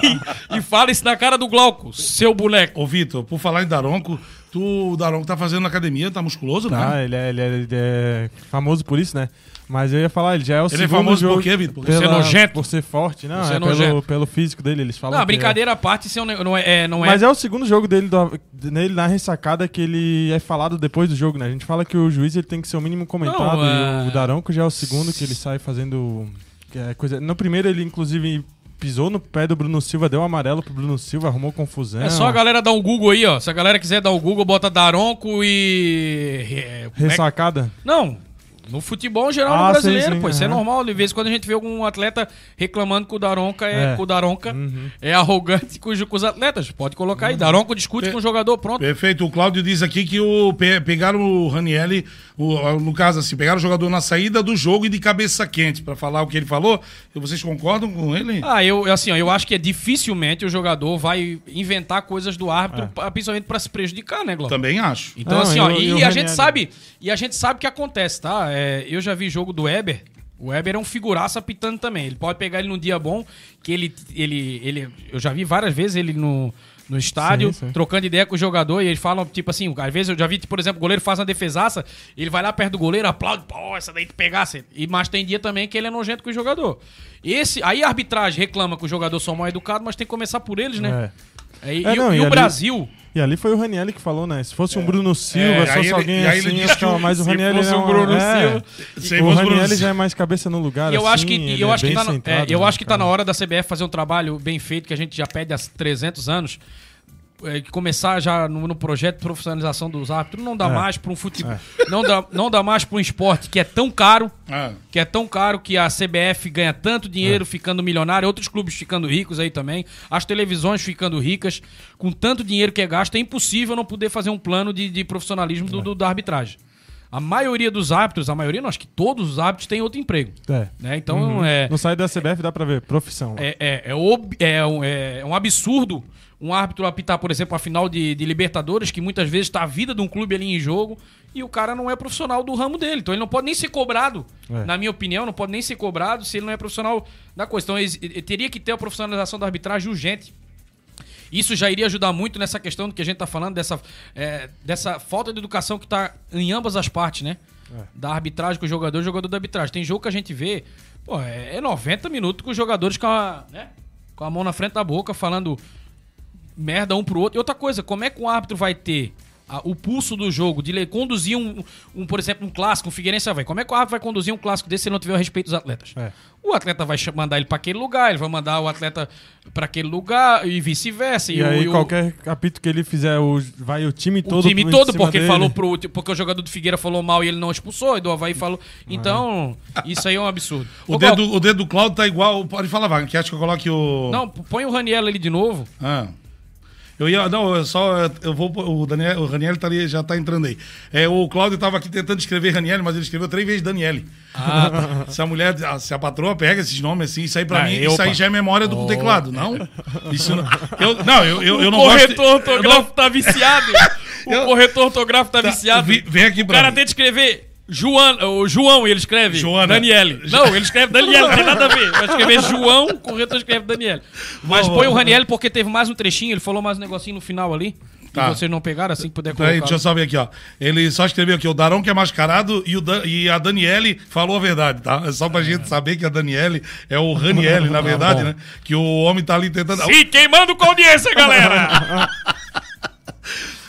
e fala isso na cara do Glauco, seu boneco. Ô, Vitor, por falar em Daronco, tu, o Daronco tá fazendo academia, tá musculoso, né? Tá, ele é, ele, é, ele é famoso por isso, né? Mas eu ia falar, ele já é o Ele é segundo famoso jogo por quê, Vitor? Por ser nojento. Por ser forte, não, ser é pelo, pelo físico dele, eles falam. Não, que é- brincadeira à parte, isso é não é, é- não é Mas é o segundo jogo dele do- nele na ressacada que ele é falado depois do jogo, né? A gente fala que o juiz ele tem que ser o mínimo comentado Não, e é- o Daronco já é o segundo que ele sai fazendo é coisa. No primeiro ele inclusive pisou no pé do Bruno Silva, deu um amarelo pro Bruno Silva, arrumou confusão. É só a galera dar um Google aí, ó. Se a galera quiser dar o Google, bota Daronco e. é, é ressacada. Não. No futebol em geral Ah, no brasileiro, sim, sim, pô. Isso é normal. De vez em quando a gente vê algum atleta reclamando que o Daronca é, É. que o Daronca Uhum. é arrogante com os, com os atletas. Pode colocar aí. Daronco discute com o jogador, pronto. Perfeito. O Cláudio diz aqui que o, pe- pegaram o Ranielli, o- no caso assim, pegaram o jogador na saída do jogo e de cabeça quente, pra falar o que ele falou. E vocês concordam com ele? Ah, eu assim, ó, eu acho que é dificilmente o jogador vai inventar coisas do árbitro, pa- principalmente pra se prejudicar, né, Glauco? Também acho. Então, Não, assim, e ó, o- e, e o a gente sabe, e a gente sabe o que acontece, tá? É, eu já vi jogo do Weber, O Weber é um figuraça apitando também. Ele pode pegar ele num dia bom, que ele. ele, ele eu já vi várias vezes ele no, no estádio, Sim, sim. trocando ideia com o jogador, e eles falam, tipo assim, às vezes eu já vi, por exemplo, o goleiro faz uma defesaça, ele vai lá perto do goleiro, aplaude, pô, essa daí tu pegasse. E, mas tem dia também que ele é nojento com o jogador. Esse, aí a arbitragem reclama que os jogadores são mal educados, mas tem que começar por eles, né? É. É, e, É, e o- não, e e o ali- Brasil. E ali foi o Ranielli que falou, né? Se fosse um Bruno Silva, É, se aí fosse ele- alguém ele assim, ia ficar que o- mais o se Ranielli fosse é o um- Bruno é, Silva. Se O o Silva. já é mais cabeça no lugar, E eu assim, acho que, ele eu é acho que tá centrado, é, eu né, acho que tá na hora da CBF fazer um trabalho bem feito que a gente já pede há 300 anos. É, que começar já no, no projeto de profissionalização dos árbitros não dá É. mais para um futebol não dá não dá mais para um esporte que é tão caro Ah. que é tão caro que a CBF ganha tanto dinheiro ficando milionário, outros clubes ficando ricos aí também, as televisões ficando ricas, com tanto dinheiro que é gasto, é impossível não poder fazer um plano de, de profissionalismo do, do- da arbitragem. A maioria dos árbitros, a maioria, não, acho que todos os árbitros têm outro emprego. É. Né? Então, é, No site da CBF dá pra ver, profissão. é, é, é, ob- é um, é um absurdo um árbitro apitar, por exemplo, a final de, de Libertadores, que muitas vezes está a vida de um clube ali em jogo, e o cara não é profissional do ramo dele. Então ele não pode nem ser cobrado, É. na minha opinião, não pode nem ser cobrado se ele não é profissional da coisa. Então ex- eh, teria que ter a profissionalização da arbitragem urgente. Isso já iria ajudar muito nessa questão do que a gente está falando, dessa, é, dessa falta de educação que está em ambas as partes, né? Da arbitragem com o jogador e o jogador da arbitragem. Tem jogo que a gente vê, pô, é, é 90 minutos com os jogadores com a, né? com a mão na frente da boca, falando merda um pro outro. E outra coisa, como é que um árbitro vai ter a- o pulso do jogo, de conduzir um, um, por exemplo, um clássico, um Figueirense vai. Como é que o árbitro vai conduzir um clássico desse se ele não tiver o respeito dos atletas? É. O atleta vai mandar ele pra aquele lugar, ele vai mandar o atleta pra aquele lugar e vice-versa. E, o- aí, o- qualquer capítulo que ele fizer, o- vai o time o todo time em todo, porque dele. falou pro. Porque o jogador do Figueira falou mal e ele não expulsou, e do Havaí falou. Então, isso aí é um absurdo. O Ô, dedo, o dedo do Claudio tá igual. Pode falar, Wagner, que acho que eu coloque o. Não, põe o Raniel ali de novo. Ah. Eu ia. Não, eu só. Eu vou. O, Daniel, o Raniel tá ali, já tá entrando aí. É, o Cláudio tava aqui tentando escrever Raniel, mas ele escreveu três vezes Daniele. se a mulher, se a patroa pega esses nomes assim, isso aí pra Ah, mim, eu, isso aí já é memória do teclado, não? Isso não. Eu, não, eu, eu, eu não o gosto. corretor ortográfico tá viciado. o corretor ortográfico tá, Tá, viciado. vi- vem aqui o pra cara mim. tenta escrever João, o João, ele escreve Joana. Daniele. Não, ele escreve Daniele, não tem nada a ver. Vai escrever João, o corretor escreve Daniele. Mas põe o Raniel porque teve mais um trechinho, ele falou mais um negocinho no final ali. Tá. E vocês não pegaram assim que puder colocar. Peraí, deixa eu só ver aqui, ó. Ele só escreveu aqui, o Darão que é mascarado e, o Dan- e a Daniele falou a verdade, tá? É só pra gente saber que a Daniele é o Raniele, na verdade, né? Que o homem tá ali tentando. Sim, queimando com audiência, galera.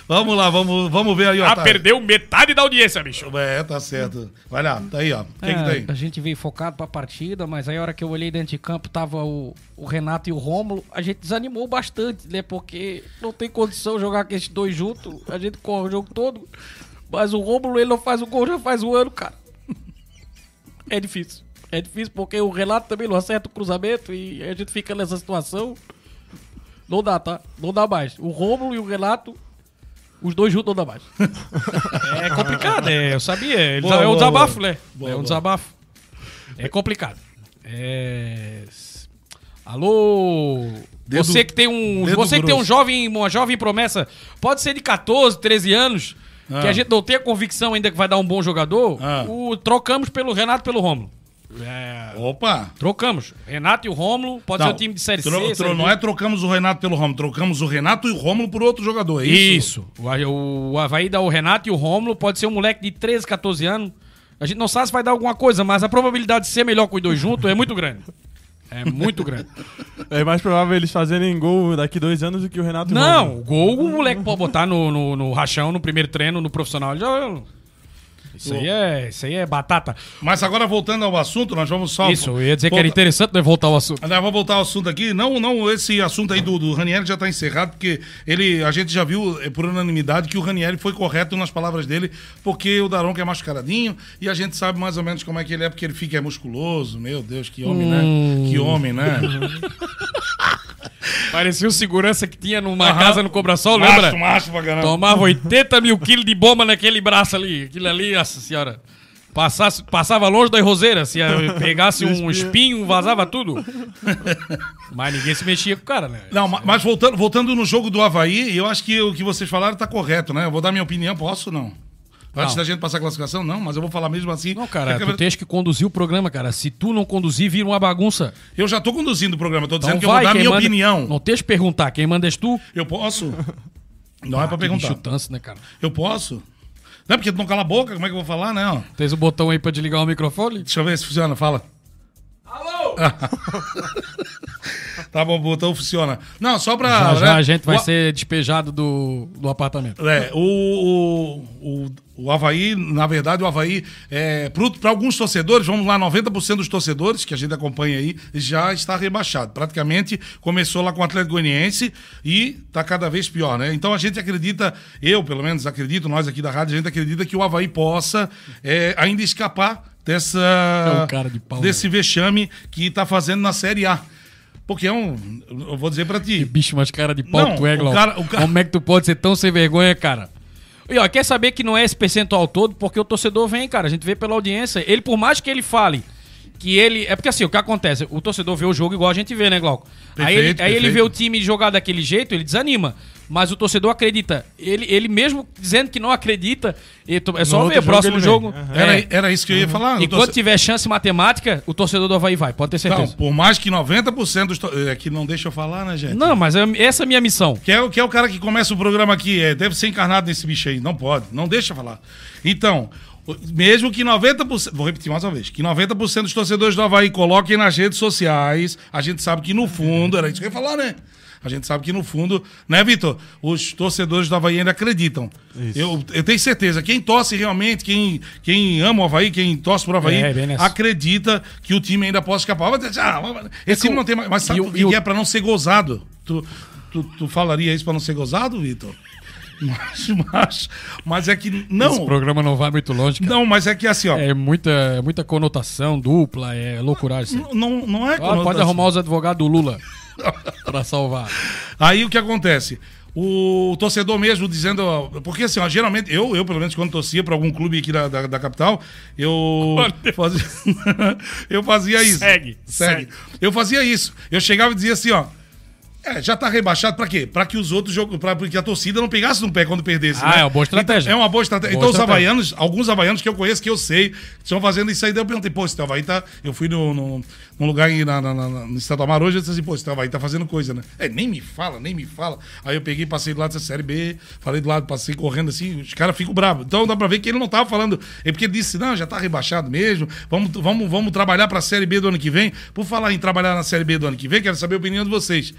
Vamos lá, vamos, vamos ver aí, ó. ah, tá. perdeu metade da audiência, bicho. É, tá certo. Vai lá, tá aí, ó. O que, que É, tem? A gente veio focado pra partida, mas aí a hora que eu olhei dentro de campo, tava o, o Renato e o Rômulo, a gente desanimou bastante, né? Porque não tem condição de jogar com esses dois juntos, a gente corre o jogo todo, mas o Rômulo, ele não faz o gol já faz um ano, cara. É difícil. É difícil porque o Renato também não acerta o cruzamento e a gente fica nessa situação. Não dá, tá? Não dá mais. O Rômulo e o Renato, os dois juntos não dá mais. É complicado, é, eu sabia. Ele- Boa, é um boa, desabafo, boa. né? Boa, é um boa. desabafo. É complicado. É... Alô? Dedo- você que tem um, você que tem um jovem, uma jovem promessa, pode ser de 14, 13 anos, que Ah. a gente não tem a convicção ainda que vai dar um bom jogador. Ah. O trocamos pelo Renato pelo Rômulo. Opa! Trocamos. Renato e o Rômulo, pode ser o time de série tro- C. tro- série B. não é trocamos o Renato pelo Romulo, trocamos o Renato e o Romulo por outro jogador, é isso? Isso. O, o, Havaí dá o Renato e o Rômulo. Pode ser um moleque de 13, 14 anos. A gente não sabe se vai dar alguma coisa, mas a probabilidade de ser melhor com os dois juntos é muito grande. É muito grande. É mais provável eles fazerem gol daqui dois anos do que o Renato e o Não, Rômulo. o gol o moleque pode botar no, no, no rachão, no primeiro treino, no profissional. ele Já, isso, aí é, isso aí é batata. Mas agora voltando ao assunto, nós vamos só. Isso, eu ia dizer que era volta- interessante né, voltar ao assunto. Aliás, vamos voltar ao assunto aqui. Não, não, esse assunto aí do, do Ranieri já está encerrado, porque ele, a gente já viu é, por unanimidade que o Ranieri foi correto nas palavras dele, porque o Daronco é mascaradinho e a gente sabe mais ou menos como é que ele é, porque ele fica é musculoso. Meu Deus, que homem, né? Que homem, né? Parecia o segurança que tinha numa Aham. casa no Cobrasol, macho, lembra? macho pra caramba. Tomava 80 mil quilos de bomba naquele braço ali. Aquilo ali, nossa senhora. Passasse, passava longe da roseira. Se pegasse um espinho, vazava tudo. Mas ninguém se mexia com o cara, né? Não, ma- mas voltando, voltando no jogo do Havaí, eu acho que o que vocês falaram tá correto, né? Eu vou dar minha opinião, posso ou não? Antes Não. da gente passar a classificação, não, mas eu vou falar mesmo assim. Não, cara, É que tu tens que conduzir o programa, cara. Se tu não conduzir, vira uma bagunça. Eu já tô conduzindo o programa, tô dizendo Então que eu vou dar minha manda- opinião. Não tens que perguntar, quem manda és tu? Eu posso? Não é pra Que perguntar. bicho tanso, né, cara? Eu posso? Não é porque tu não cala a boca, como é que eu vou falar, né? Tens o botão aí pra desligar o microfone? Deixa eu ver se funciona, fala. Tá bom, botão funciona. Não, só pra. Já, já né, a gente vai o- ser despejado do, do apartamento. É, o, o, o, o Havaí, na verdade, o Havaí, é, para alguns torcedores, vamos lá, 90% dos torcedores que a gente acompanha aí, já está rebaixado. Praticamente começou lá com o Atlético Goianiense e está cada vez pior, né? Então a gente acredita, eu pelo menos acredito, nós aqui da rádio, a gente acredita que o Havaí possa é, ainda escapar dessa, É um cara de pau, desse vexame que está fazendo na Série A. Porque é um. Eu vou dizer para ti. Bicho, mas cara de pau Não, que tu é, o Glauco. cara- Como é que tu pode ser tão sem vergonha, cara? E ó, quer saber que não é esse percentual todo, porque o torcedor vem, cara. A gente vê pela audiência. Ele, por mais que ele fale que ele. É porque assim, o que acontece? O torcedor vê o jogo igual a gente vê, né, Glauco? aí ele, Perfeito, aí ele perfeito. vê o time jogar daquele jeito, ele desanima. Mas o torcedor acredita. Ele, ele mesmo dizendo que não acredita, é só No ver próximo jogo vem. Era, É. era isso que eu ia falar. E o quando torce- tiver chance matemática, o torcedor do Havaí vai, pode ter certeza. Não, por mais que 90% dos. to- É que não deixa eu falar, né, gente? Não, mas é- essa é a minha missão. Que é, o- que é o cara que começa o programa aqui, é, deve ser encarnado nesse bicho aí. Não pode, não deixa eu falar. Então, mesmo que 90%. Vou repetir mais uma vez: que 90% dos torcedores do Havaí coloquem nas redes sociais, a gente sabe que no fundo, era isso que eu ia falar, né? A gente sabe que no fundo, né, Vitor? Os torcedores do Havaí ainda acreditam. Eu, eu tenho certeza, quem torce realmente, quem, quem ama o Havaí, quem torce pro Havaí, É, acredita que o time ainda pode escapar. Ah, mas esse time não tem mais. Mas sabe o- que e que é pra não ser gozado? Tu, tu, tu falaria isso pra não ser gozado, Vitor? Mas, mas, mas é que. Esse Não, programa não vai muito longe, cara. não, mas é que assim, ó. É muita, é muita conotação dupla, é loucuragem. isso aí. Não, não é Ah, pode arrumar os advogados do Lula pra salvar. Aí o que acontece? O torcedor mesmo dizendo. ó, Porque assim, ó, geralmente, eu, eu, pelo menos, quando torcia pra algum clube aqui da, da, da capital, eu fazia, eu fazia isso. Segue. segue. Eu fazia isso. Eu chegava e dizia assim, ó. É, já tá rebaixado pra quê? Pra que os outros jogos. Pra que a torcida não pegasse no pé quando perdesse. Ah, né? é uma boa estratégia. Então, é uma boa estratégia. Boa então, os estratégia. havaianos, alguns havaianos que eu conheço, que eu sei, estão fazendo isso aí. Daí eu perguntei, pô, esse Havaí tá. Eu fui no, no, num lugar na, na, na, no Estado do Amaro hoje, eu disse assim, pô, esse Havaí tá fazendo coisa, né? É, nem me fala, nem me fala. Aí eu peguei, passei do lado dessa série B, falei do lado, passei correndo assim, os caras ficam bravos. Então dá pra ver que ele não tava falando. É porque ele disse, não, já tá rebaixado mesmo. Vamos, vamos, vamos trabalhar pra série B do ano que vem. Por falar em trabalhar na série B do ano que vem, quero saber a opinião de vocês.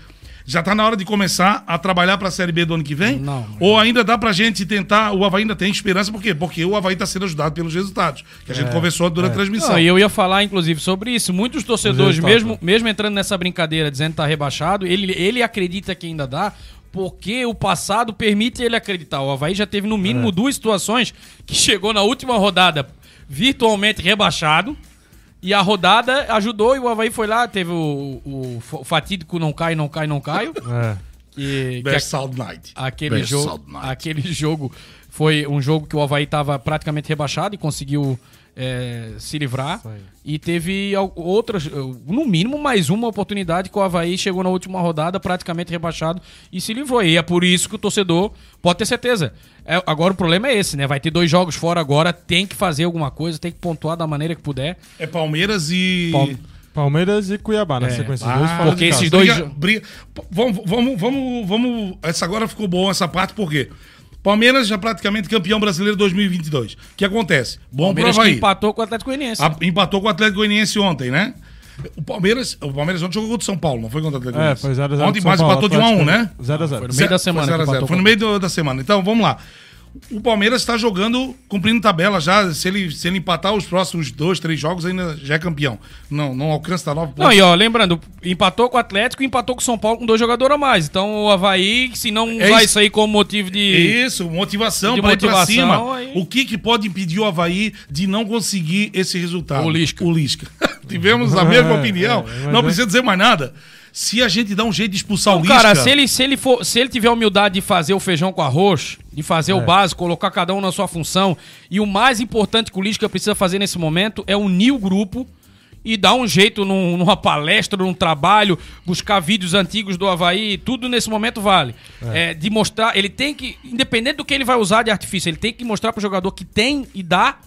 Já tá na hora de começar a trabalhar pra Série B do ano que vem? Não. Ou ainda dá pra gente tentar. O Havaí ainda tem esperança, por quê? Porque o Havaí tá sendo ajudado pelos resultados, que a gente conversou durante a transmissão. Não, e eu ia falar, inclusive, sobre isso. Muitos torcedores, mesmo, mesmo entrando nessa brincadeira, dizendo que tá rebaixado, ele, ele acredita que ainda dá, porque o passado permite ele acreditar. O Havaí já teve, no mínimo, duas situações que chegou na última rodada virtualmente rebaixado. E a rodada ajudou e o Havaí foi lá, teve o, o fatídico não cai, não cai, não caio. É. Que, que Best Sound Night. aquele Best jogo, Night. aquele jogo foi um jogo que o Havaí estava praticamente rebaixado e conseguiu é, se livrar. E teve outras, eh, no mínimo mais uma oportunidade que o Havaí chegou na última rodada praticamente rebaixado e se livrou. E é por isso que o torcedor pode ter certeza. É, agora o problema é esse, né? Vai ter dois jogos fora agora, tem que fazer alguma coisa, tem que pontuar da maneira que puder. É Palmeiras e. Pal- Palmeiras e Cuiabá na É. sequência. Ah, dois porque esses dois- Briga, briga- Vamos, vamos, vamos, vamos. Essa agora ficou bom essa parte, por quê? Palmeiras já praticamente campeão brasileiro 2022. O que acontece? Bom Palmeiras que Havaí. empatou com o Atlético Goianiense. A- empatou com o Atlético Goianiense ontem, né? O Palmeiras, o Palmeiras ontem jogou contra o São Paulo, não foi contra o Atlético É, Goianiense? foi 0x0. Ontem, empatou de 1 a 1 né? 0x0. Foi no meio da semana Foi que 0 a 0. empatou Foi no meio da semana. Então, vamos lá. O Palmeiras está jogando, cumprindo tabela já. Se ele, se ele empatar os próximos dois, três jogos, ainda já é campeão. Não, não alcança nove pontos. Não, e ó, lembrando, empatou com o Atlético e empatou com o São Paulo com dois jogadores a mais. Então o Havaí, se não É usar isso. isso aí como motivo de. Isso, motivação De para ir pra motivação, cima. aí- O que, que pode impedir o Havaí de não conseguir esse resultado? O Lisca. O Lisca. Tivemos a mesma É, opinião. é, não é- precisa dizer mais nada. Se a gente dá um jeito de expulsar o Lisca... cara, se ele, se, ele for, se ele tiver a humildade de fazer o feijão com arroz, de fazer É. o básico, colocar cada um na sua função, e o mais importante que o Lisca precisa fazer nesse momento é unir o grupo e dar um jeito num- numa palestra, num trabalho, buscar vídeos antigos do Havaí, tudo nesse momento vale. É, de mostrar, ele tem que, independente do que ele vai usar de artifício, ele tem que mostrar pro jogador que tem e dá,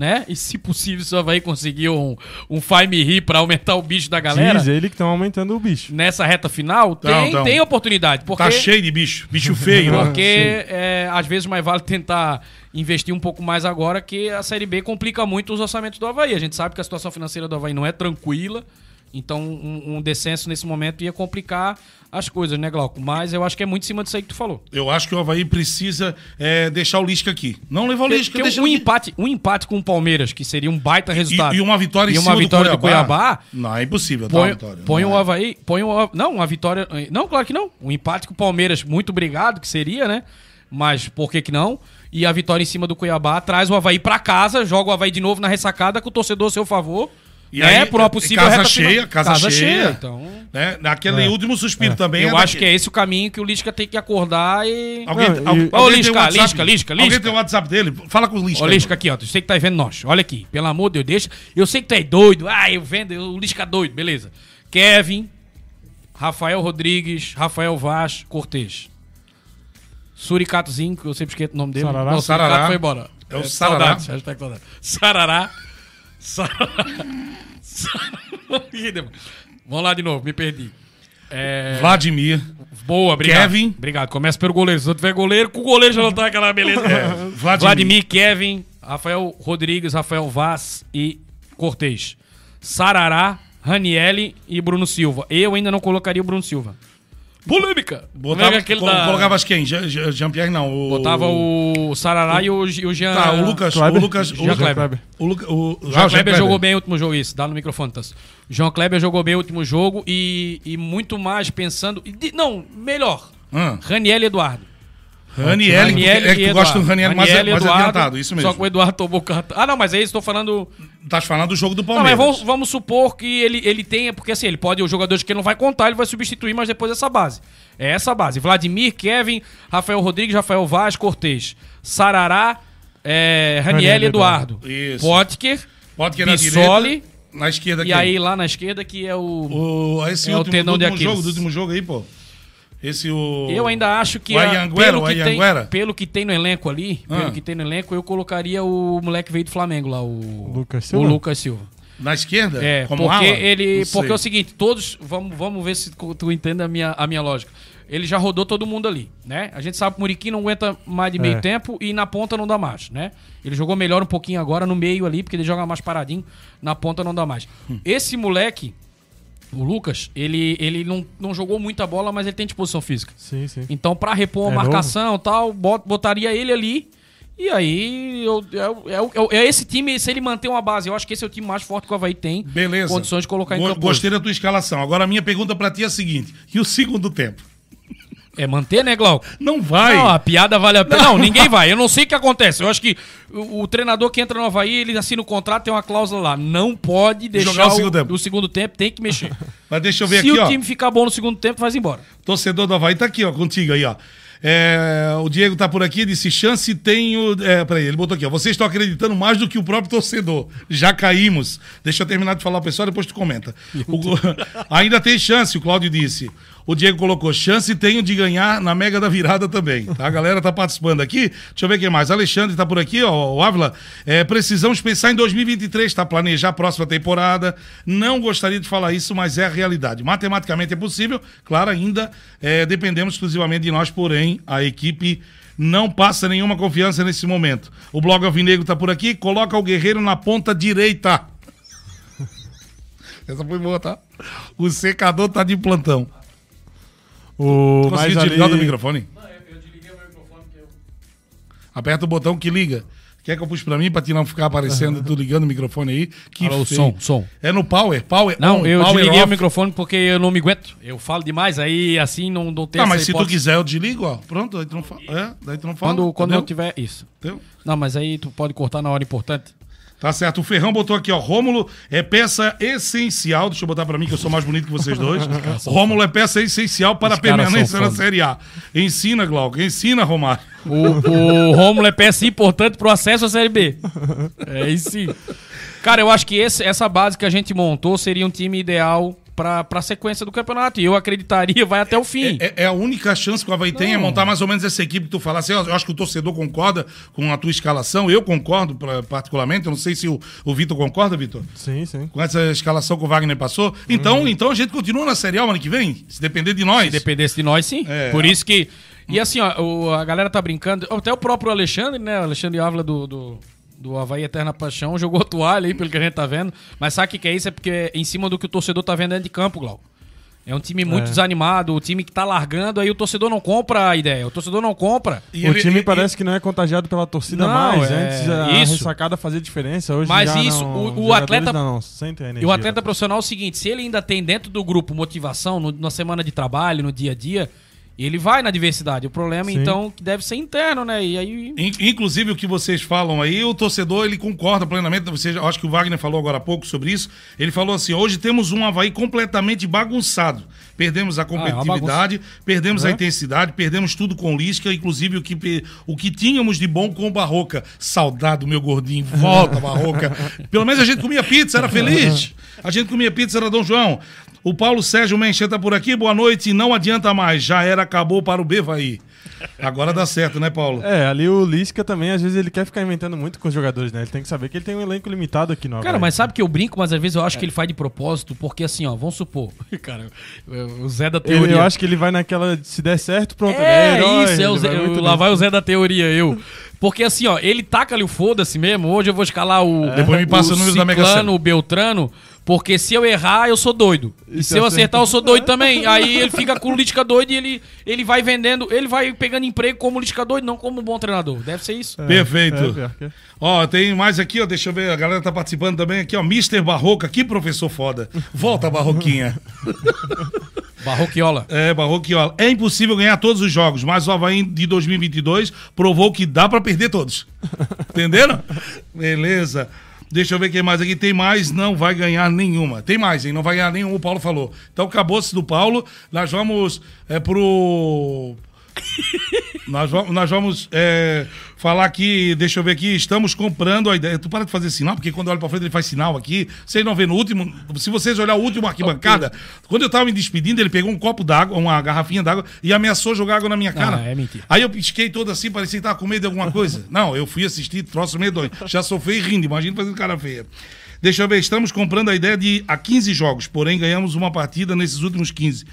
né? E se possível, se o Havaí conseguir um, um Fire Me Ri pra aumentar o bicho da galera. Diz ele que estão aumentando o bicho. Nessa reta final, tem, tão. tem oportunidade. Porque, Tá cheio de bicho. Bicho feio, ó. porque é, às vezes mais vale tentar investir um pouco mais agora, que a Série B complica muito os orçamentos do Havaí. A gente sabe que a situação financeira do Havaí não é tranquila, então um, um descenso nesse momento ia complicar as coisas, né, Glauco? Mas eu acho que é muito em cima disso aí que tu falou. Eu acho que o Havaí precisa é, deixar o Lisca aqui. Não levar o Lisca, Porque deixa um, aqui. empate, um empate com o Palmeiras, que seria um baita resultado. E, e uma vitória em e cima uma vitória do do Cuiabá. Cuiabá Não, é impossível. Põe, vitória. põe Não o é. Havaí. Põe o, não, uma vitória. Não, claro que não. Um empate com o Palmeiras, muito obrigado, que seria, né? Mas por que que não? E a vitória em cima do Cuiabá traz o Havaí pra casa, joga o Havaí de novo na ressacada com o torcedor a seu favor. E né? aí, por uma possível casa reta cheia, final. casa cheia. Então, Né? Naquele último suspiro também. eu é acho daqui- que é esse o caminho que o Lisca tem que acordar e. Alguém, Não, al- e- Ô, alguém tem Lisca, o WhatsApp? Lisca, Lisca, Alguém tem o WhatsApp dele? Fala com o Lisca. Ó, Lisca aqui, ó. Você que tá vendo nós. Olha aqui. Pelo amor de Deus, deixa. Eu sei que tu é doido. Ah, eu vendo. eu- O Lisca doido. Beleza. Kevin, Rafael Rodrigues, Rafael Vaz, Cortez. Suricatozinho, que eu sempre esqueço o nome dele. Sarará. Não, Sarará. foi embora. É o Sarará. Saudades, hashtag saudades. Sarará. Vamos lá de novo, me perdi. É, Vladimir. boa, obrigado. Kevin. Obrigado. Começa pelo goleiro. Se não tiver goleiro, com o goleiro já não tá aquela beleza. Vladimir. Vladimir, Kevin, Rafael Rodrigues, Rafael Vaz e Cortez. Sarará, Ranielli e Bruno Silva. Eu ainda não colocaria o Bruno Silva. Polêmica! Botava, Polêmica aquele colo- da- Colocavas quem? Jean- Jean- Jean-Pierre não. O... Botava o Sarará e o, e o Jean... Tá, o Lucas. O Kleber. Lucas. O Jean Lucas. Kleber. O, Luca, o, O Jean João Kleber jogou Kleber. bem o último jogo, isso, dá no microfone, Tasso. João Kleber jogou bem o último jogo e, e muito mais pensando. e de- não, melhor. Hã? Raniel e Eduardo. Raniel, Raniel é que e tu gosta do Eduardo. Raniel mais, e mais Eduardo, adiantado, isso mesmo. Só que o Eduardo tomou cartão. Ah, não, mas aí estou falando. Estás falando do jogo do Não, mas Palmeiras. vamos, vamos supor que ele, ele tenha, porque assim, ele pode, os jogadores que ele não vai contar, ele vai substituir, mas depois essa base. É essa base. Vladimir, Kevin, Rafael Rodrigues, Rafael Vaz, Cortez. Sarará, é, Raniel e Eduardo. Isso. Potker, na Bissoli, direita, na esquerda e aí lá na esquerda que é o... O, esse É o último, de último jogo, do último jogo aí, pô. Esse o. Eu ainda acho que, o a- pelo, o que tem, pelo que tem no elenco ali, Ah. pelo que tem no elenco, eu colocaria o moleque que veio do Flamengo lá, o Lucas o Silva? Lucas Silva. Na esquerda? É, como porque ala? ele, Não sei. porque é o seguinte, todos, vamos, vamos ver se tu, tu entende a minha, a minha lógica. Ele já rodou todo mundo ali, né? A gente sabe que o Muriqui não aguenta mais de meio É. tempo e na ponta não dá mais, né? Ele jogou melhor um pouquinho agora no meio ali, porque ele joga mais paradinho, na ponta não dá mais. Hum. Esse moleque, o Lucas, ele, ele não, não jogou muita bola, mas ele tem disposição física. Sim, sim. Então, pra repor a É marcação e tal, bot- botaria ele ali. E aí, eu, é, é- é esse time, se ele manter uma base, eu acho que esse é o time mais forte que o Havaí tem. Beleza. Condições de colocar em Go- campo. Gostei da tua escalação. Agora a minha pergunta pra ti é a seguinte: e o segundo tempo? É manter, né, Glauco? Não vai. Não, a piada vale a pena. Não. ninguém vai. Eu não sei o que acontece. Eu acho que o, o treinador que entra no Havaí, ele assina o contrato, tem uma cláusula lá. Não pode deixar Jogar o o, segundo tempo. o segundo tempo, tem que mexer. Mas deixa eu ver Se aqui, o ó. time ficar bom no segundo tempo, vai embora. Torcedor do Havaí tá aqui, ó, contigo aí, ó. É, o Diego tá por aqui, disse: chance tenho. É, peraí, ele botou aqui, ó. Vocês estão acreditando mais do que o próprio torcedor. Já caímos. Deixa eu terminar de falar pessoal, depois tu comenta. O Ainda tem chance, o Cláudio disse. O Diego colocou: chance tenho de ganhar na Mega da Virada também. Tá? A galera tá participando aqui. Deixa eu ver quem mais. Alexandre tá por aqui, ó. O Ávila. É, precisamos pensar em 2023, tá? Planejar a próxima temporada. Não gostaria de falar isso, mas é a realidade. Matematicamente é possível, claro, ainda é, dependemos exclusivamente de nós, porém, a equipe não passa nenhuma confiança nesse momento. O blog Alvinegro tá por aqui, coloca o Guerreiro na ponta direita. Essa foi boa, tá? O secador tá de plantão. O mais Conseguiu ali... desligar o microfone? Aperta o botão que liga. Quer que eu puxe pra mim pra te não ficar aparecendo, tu ligando o microfone aí? Que Alô, feio. som, som. É no power? Power Não, on, eu power desliguei off. o microfone porque eu não me aguento. Eu falo demais, aí assim não, não tem Tá, essa mas se tu quiser eu desligo, ó. Pronto, aí tu não fala. É, daí tu não fala. Quando, quando entendeu? não tiver isso. Entendeu? Não, mas aí tu pode cortar na hora importante. Tá certo. O Ferrão botou aqui, ó. Rômulo é peça essencial. Deixa eu botar pra mim que eu sou mais bonito que vocês dois. Rômulo é peça essencial para a permanência na. Série A. Ensina, Glauco. Ensina, Romário. O, o Rômulo é peça importante pro acesso à Série B. É isso sim. Cara, eu acho que esse- essa base que a gente montou seria um time ideal pra, pra sequência do campeonato. E eu acreditaria, vai até o fim. É, é a única chance que o Havaí tem é montar mais ou menos essa equipe que tu falasse. Eu, eu acho que o torcedor concorda com a tua escalação. Eu concordo pra- particularmente. Eu não sei se o, o Vitor concorda, Vitor. Sim, sim. Com essa escalação que o Wagner passou. Então, então a gente continua na Série A ano que vem, se depender de nós. Se dependesse de nós, sim. É. Por isso que. E assim, ó, o- a galera tá brincando. Até o próprio Alexandre, né? O Alexandre Ávila do, do, do Havaí Eterna Paixão jogou toalha aí, pelo que a gente tá vendo. Mas sabe o que, que é isso? É porque é em cima do que o torcedor tá vendo dentro de campo, Glauco. É um time muito É. desanimado, o time que tá largando, aí o torcedor não compra a ideia. O torcedor não compra. E o ele- time e- parece que não é contagiado pela torcida Não, mais. é- Antes a isso. ressacada fazia diferença. Hoje Mas já isso, não, o- o atleta- Não, sentem a E energia. o atleta profissional é o seguinte: se ele ainda tem dentro do grupo motivação, no- na semana de trabalho, no dia a dia, ele vai na diversidade. O problema, Sim. então, que deve ser interno, né? E aí. In- Inclusive o que vocês falam aí, o torcedor ele concorda plenamente. Você, eu acho que o Wagner falou agora há pouco sobre isso. Ele falou assim: hoje temos um Havaí completamente bagunçado. Perdemos a competitividade, perdemos a intensidade, perdemos tudo com Lisca, inclusive o que, o que tínhamos de bom com o Barroca. Saudade, meu gordinho, volta, Barroca. Pelo menos a gente comia pizza, era feliz. A gente comia pizza, era Dom João. O Paulo Sérgio Mencheta por aqui, boa noite. Não adianta mais, já era, acabou para o Bevaí. Agora dá certo, né, Paulo? É, ali o Lisca também, às vezes, ele quer ficar inventando muito com os jogadores, né? Ele tem que saber que ele tem um elenco limitado aqui no Cara, Havaí. mas sabe que eu brinco, mas às vezes eu acho que ele faz de propósito, porque assim, ó, vamos supor. Cara, o Zé da Ele- teoria. eu acho que ele vai naquela. Se der certo, pronto. ele É, herói, isso, é o ele Zé, vai lá vai o Zé da teoria, eu. Porque assim, ó, ele taca ali o foda-se mesmo. Hoje eu vou escalar o. Depois me passa o número da Mega Sena. O Beltrano. Porque se eu errar, eu sou doido. E, E se se eu acertar? acertar, eu sou doido também. Aí ele fica com o Lítica doido e ele, ele vai vendendo, ele vai pegando emprego como Lítica doido, não como um bom treinador. Deve ser isso. Perfeito. É, pior que é. Ó, tem mais aqui, ó. Deixa eu ver. A galera tá participando também aqui, ó. Mr. Barroca. Que professor foda. Volta, Barroquinha. Barroquiola. É, Barroquinha. É impossível ganhar todos os jogos, mas o Havaí de 2022 provou que dá pra perder todos. Entenderam? Beleza. Deixa eu ver quem mais aqui. Tem mais, não vai ganhar nenhuma. Tem mais, hein? Não vai ganhar nenhuma, o Paulo falou. Então acabou-se do Paulo. Nós vamos é, pro. Nós vamos, nós vamos é, falar aqui, deixa eu ver aqui, estamos comprando a ideia. Tu para de fazer sinal, porque quando eu olho pra frente ele faz sinal aqui. Vocês não vê no último. Se vocês olhar o último arquibancada, quando eu tava me despedindo, ele pegou um copo d'água, uma garrafinha d'água e ameaçou jogar água na minha cara. é mentira. Aí eu pisquei todo assim, parecia que tava com medo de alguma coisa. Não, eu fui assistir, troço medonho. Já sofri rindo, imagina fazendo cara feia. Deixa eu ver, estamos comprando a ideia de a 15 jogos, porém ganhamos uma partida nesses últimos 15.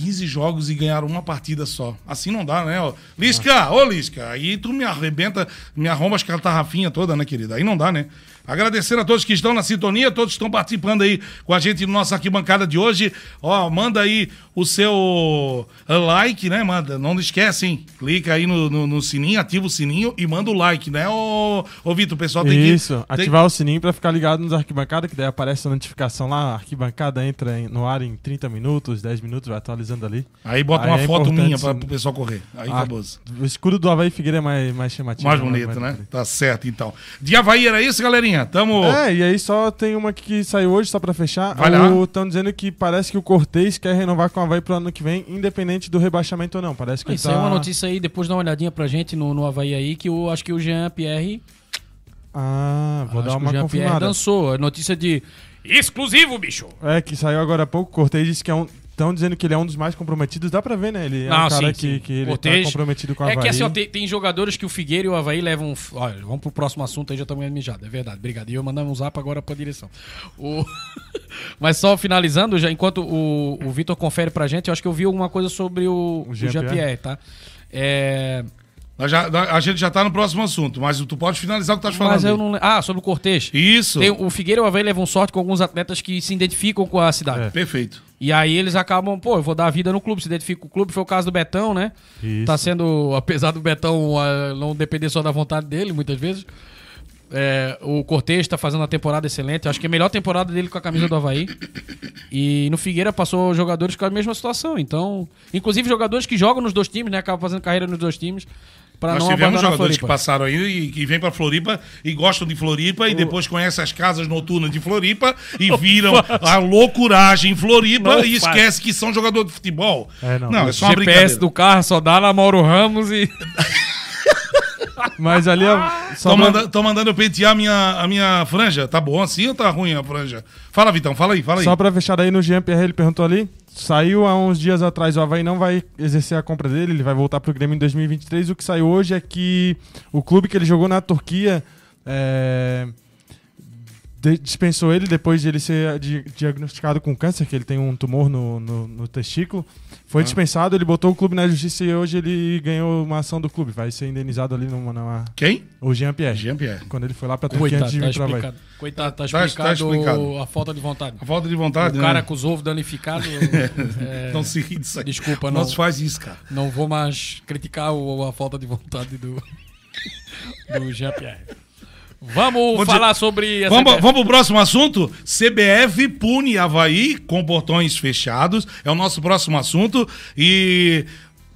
15 jogos e ganharam uma partida só. Assim não dá, né? Lisca, ô Lisca, aí tu me arrebenta, me arromba as catarrafinhas toda, né, querida? Aí não dá, né? Agradecer a todos que estão na sintonia, todos que estão participando aí com a gente no nossa arquibancada de hoje. Ó, manda aí o seu eh, like, né? Manda, não esquece, hein? Clica aí no, no- no sininho, ativa o sininho e manda o like, né? Ô, ô Vitor, o pessoal tem que... Isso, tem- ativar o sininho pra ficar ligado nos arquibancadas, que daí aparece a notificação lá, a arquibancada entra no ar em 30 minutos, 10 minutos, vai atualizando ali. Aí bota Aí uma é foto minha para o pessoal correr. Aí Ah, acabou. O escudo do Havaí Figueira é mais, mais chamativo. Mais né? bonito, Mais né? bonito. Tá certo, então. De Havaí era isso, galerinha? Tamo. É, e aí só tem uma que saiu hoje, só pra fechar. Vai lá. Estão dizendo que parece que o Cortez quer renovar com o Havaí pro ano que vem, independente do rebaixamento ou não. Parece que Isso tá... é uma notícia aí, depois dá uma olhadinha pra gente no, no Havaí aí, que eu acho que o Jean Pierre. Ah, vou acho dar que uma o Jean Pierre confirmada. dançou. A notícia de. Exclusivo, bicho. É, que saiu agora há pouco. Cortez disse que é um. Estão dizendo que ele é um dos mais comprometidos. Dá pra ver, né? Ele é Não, um cara sim, que, sim. que ele Cortez- tá comprometido com É Havaí. que assim, ó, tem, tem jogadores que o Figueira e o Havaí levam. Olha, vamos pro próximo assunto aí, já estamos mijado. É verdade, obrigado. E eu mandando um zap agora pra direção. O... Mas só finalizando, já enquanto o, o Vitor confere pra gente, eu acho que eu vi alguma coisa sobre o, O o Jean Jean-Pierre, tá? É, já- a gente já tá no próximo assunto, mas tu pode finalizar o que tu tá falando. Mas eu não. Ah, sobre o Cortez. Isso. Tem- o Figueira e o Havaí levam sorte com alguns atletas que se identificam com a cidade. É. Perfeito. E aí eles acabam, pô, eu vou dar a vida no clube, se identifica com o clube. Foi o caso do Betão, né? Isso. Tá sendo, apesar do Betão ah, não depender só da vontade dele, muitas vezes. é, o Cortez tá fazendo uma temporada excelente. Acho que é a melhor temporada dele com a camisa do Havaí. E no Figueira passou jogadores com a mesma situação. Então, inclusive jogadores que jogam nos dois times, né? Acabam fazendo carreira nos dois times. Pra Nós não tivemos jogadores que passaram aí e que vêm pra Floripa e gostam de Floripa e depois conhecem as casas noturnas de Floripa e viram a loucuragem em Floripa Não e esquece que são jogadores de futebol. É, não. não, é só uma GPS brincadeira. do carro só dá na Mauro Ramos e. Mas ali, só Tô, pra- manda- mandando eu pentear a minha, a minha franja. Tá bom assim ou tá ruim a franja? Fala, Vitão, fala aí, fala aí. Só pra fechar daí no Jean Pierre, ele perguntou ali. Saiu há uns dias atrás, o Havaí não vai exercer a compra dele, ele vai voltar pro Grêmio em 2023. O que saiu hoje é que o clube que ele jogou na Turquia é, dispensou ele depois de ele ser di- diagnosticado com câncer, que ele tem um tumor no, no, no testículo. Foi dispensado, ele botou o clube na justiça e hoje ele ganhou uma ação do clube. Vai ser indenizado ali numa, numa- Quem? o Jean Pierre. Jean Pierre. Quando ele foi lá pra Turquia Coitado, antes de tá vir Havaí. explicado. Coitado, tá Tá- explicado, tá explicado. a falta de vontade. A falta de vontade, o cara né? com os ovos danificados. é, Não se ri disso aí. Desculpa, não. não. se faz isso, cara. Não vou mais criticar o- a falta de vontade do, do Jean-Pierre. Vamos Vou falar sobre essa. Vamos, vamos pro próximo assunto? CBF pune Havaí com portões fechados. É o nosso próximo assunto. E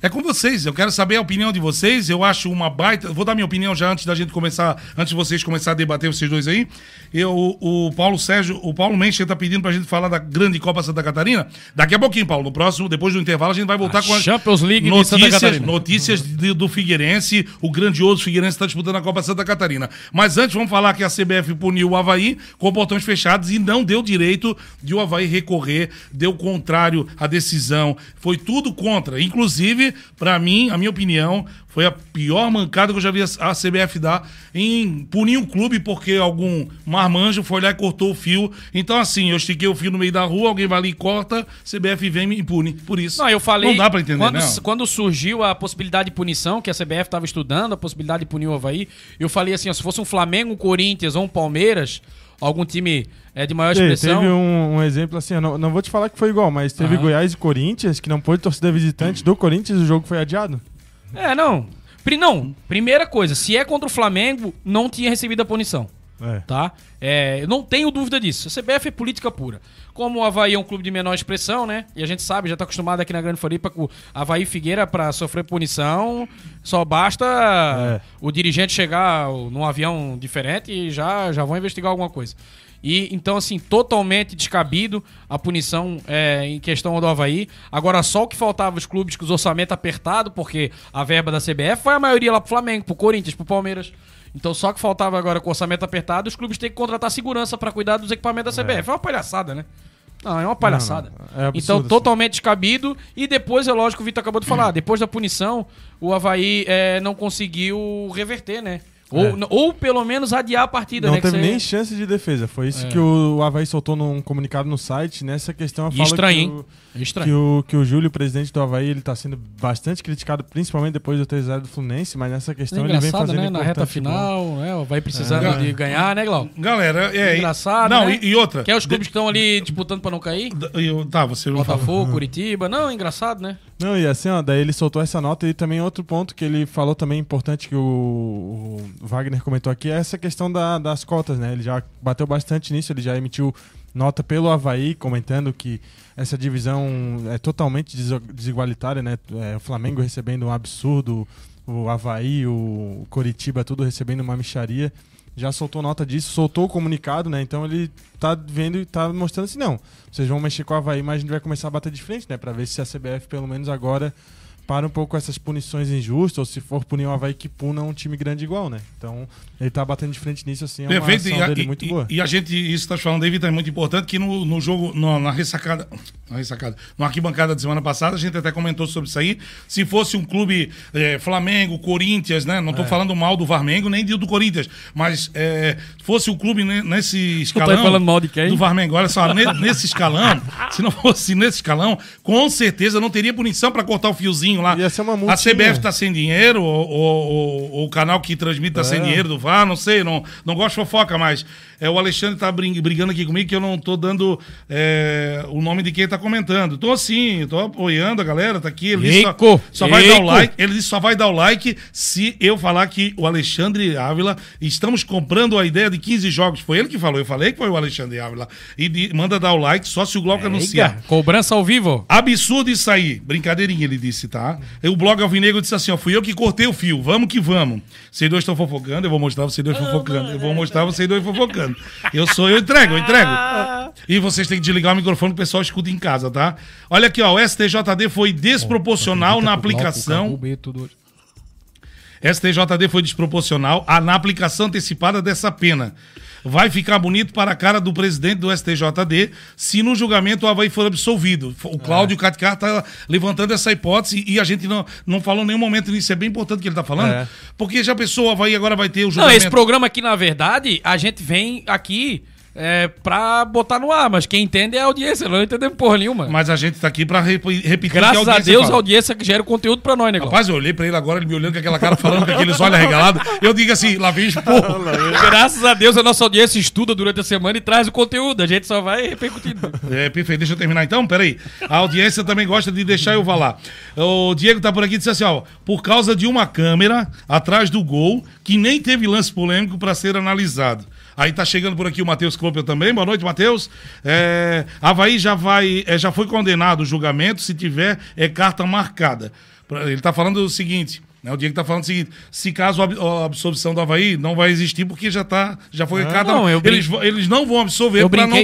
é com vocês. Eu quero saber a opinião de vocês. Eu acho uma baita. Vou dar minha opinião já antes da gente começar. Antes de vocês começarem a debater, vocês dois aí. Eu, o Paulo Sérgio, o Paulo Mencher tá pedindo pra gente falar da grande Copa Santa Catarina. Daqui a pouquinho, Paulo. No próximo, depois do intervalo, a gente vai voltar A com a Champions League notícias, notícias de- do Figueirense. O grandioso Figueirense está disputando a Copa Santa Catarina. Mas antes, vamos falar que a CBF puniu o Havaí com portões fechados e não deu direito de o Havaí recorrer, deu contrário à decisão. Foi tudo contra. Inclusive, pra mim, a minha opinião, foi a pior mancada que eu já vi a CBF dar em punir um clube porque algum marmanjo foi lá e cortou o fio. Então, assim, eu estiquei o fio no meio da rua, alguém vai ali e corta, CBF vem e me pune. Por isso. Não, eu falei. Não dá pra entender, quando, né? quando surgiu a possibilidade de punição, que a CBF estava estudando, a possibilidade de punir o Havaí, eu falei assim: ó, se fosse um Flamengo, um Corinthians ou um Palmeiras, algum time é, de maior expressão. teve um, um exemplo assim, eu não, não vou te falar que foi igual, mas teve. Goiás e Corinthians, que não pôde torcida visitante do Corinthians, o jogo foi adiado. É, não. Pri- não, primeira coisa, se é contra o Flamengo, não tinha recebido a punição. É. tá? É, eu não tenho dúvida disso. A CBF é política pura. Como o Havaí é um clube de menor expressão, né? E a gente sabe, já tá acostumado aqui na Grande Floripa com o Havaí Figueira pra sofrer punição. Só basta É. o dirigente chegar num avião diferente e já, já vão investigar alguma coisa. E então, assim, totalmente descabido a punição é, em questão do Havaí. Agora, só o que faltava os clubes com os orçamentos apertados, porque a verba da CBF foi a maioria lá pro Flamengo, pro Corinthians, pro Palmeiras. Então, só que faltava agora com o orçamento apertado, os clubes têm que contratar segurança pra cuidar dos equipamentos da CBF. É, uma palhaçada, né? Não, é uma palhaçada. Não, não. É absurdo, então, assim. totalmente descabido. E depois, é lógico, o Vitor acabou de falar, depois da punição, o Havaí é, não conseguiu reverter, né? Ou, É. ou pelo menos adiar a partida, Não né? que teve aí- nem chance de defesa. Foi isso É. que o Havaí soltou num comunicado no site. Nessa questão, eu E falo estranho, que, hein? o, Estranho. que, o, que o Júlio, presidente do Havaí, ele tá sendo bastante criticado, principalmente depois do 3 do Fluminense, mas nessa É questão ele vem fazendo né? Na reta final, né? Vai precisando É. de ganhar, né, Glau? Galera, é. Engraçado, Não, né? e, e outra. Que é os clubes que estão ali disputando pra não cair. Eu- tá, você não. Botafogo, Curitiba. Não, engraçado, né? Não, e assim, ó, daí ele soltou essa nota e também outro ponto que ele falou também importante que o, o Wagner comentou aqui é essa questão da- das cotas, né? Ele já bateu bastante nisso, ele já emitiu nota pelo Havaí comentando que essa divisão é totalmente des- desigualitária, né? É, o Flamengo recebendo um absurdo, o Havaí, o Coritiba, tudo recebendo uma micharia. Já soltou nota disso, soltou o comunicado, né? Então ele tá vendo e tá mostrando assim, não, vocês vão mexer com o Havaí, mas a gente vai começar a bater de frente, né? Pra ver se a CBF, pelo menos agora, para um pouco com essas punições injustas, ou se for punir o Havaí que puna um time grande igual, né? Então, ele tá batendo de frente nisso, assim, é uma Perfeito, ação e, a- dele e- muito boa. e a gente, isso que tá falando, David, é muito importante que no, no jogo, no- na ressacada, na ressacada, na arquibancada de semana passada, a gente até comentou sobre isso aí. Se fosse um clube eh, Flamengo, Corinthians, né? Não É. tô falando mal do Flamengo nem do Corinthians, mas eh, fosse um clube ne- nesse escalão. falando mal de quem? Do Flamengo. Olha só, ne- nesse escalão, se não fosse nesse escalão, com certeza não teria punição para cortar o fiozinho lá. Ia ser uma a multinha. CBF tá sem dinheiro, ou, ou o canal que transmite tá sem É. dinheiro do VAR, não sei, não, não gosto de fofoca, mas é, o Alexandre tá brin- brigando aqui comigo que eu não tô dando é, o nome de quem tá comentando. Tô assim, tô apoiando a galera, tá aqui. Ele só, só vai dar o like. Ele disse só vai dar o like se eu falar que o Alexandre Ávila estamos comprando a ideia de 15 jogos. Foi ele que falou, eu falei que foi o Alexandre Ávila. E de- manda dar o like só se o Glauco anunciar. Cobrança ao vivo. Absurdo isso aí. Brincadeirinha, ele disse, tá? E o blog Alvinegro disse assim: ó, fui eu que cortei o fio. Vamos que vamos. Vocês dois estão fofocando, eu vou mostrar vocês dois fofocando. Eu vou mostrar vocês dois fofocando. Eu sou, eu entrego, eu entrego. E vocês têm que desligar o microfone que o pessoal escuta em casa, tá? Olha aqui, ó, o STJD foi desproporcional na aplicação. STJD foi desproporcional na aplicação antecipada dessa pena. Vai ficar bonito para a cara do presidente do STJD se no julgamento o Havaí for absolvido. O Cláudio Catcar está levantando essa hipótese e a gente não, não falou em nenhum momento nisso. É bem importante que ele está falando, É. porque já pensou, o Havaí agora vai ter o Não, julgamento. esse programa aqui, na verdade, a gente vem aqui é, pra botar no ar, mas quem entende é a audiência, não entendemos porra nenhuma. Mas a gente está aqui para repetir o que Graças a audiência Deus, fala. a audiência que gera o conteúdo pra nós, né, Glauco? Rapaz, eu olhei pra ele agora, ele me olhando com aquela cara, falando com aqueles olhos arregalados. Eu digo assim, lá vem esporro. Graças a Deus, a nossa audiência estuda durante a semana e traz o conteúdo. A gente só vai repercutindo. É, perfeito. Deixa eu terminar então, peraí. A audiência também gosta de deixar eu falar. O Diego tá por aqui e disse assim, ó, por causa de uma câmera atrás do gol, que nem teve lance polêmico pra ser analisado. Aí tá chegando por aqui o Matheus Klopel também. Boa noite, Matheus. É, Havaí já, vai, é, já foi condenado o julgamento, se tiver, é carta marcada. Ele tá falando o seguinte. né, o Diego tá falando o seguinte: se caso a ab- a absolvição do Havaí não vai existir, porque já tá. Já foi carta. não, eu eles, eles não vão absolver pra não,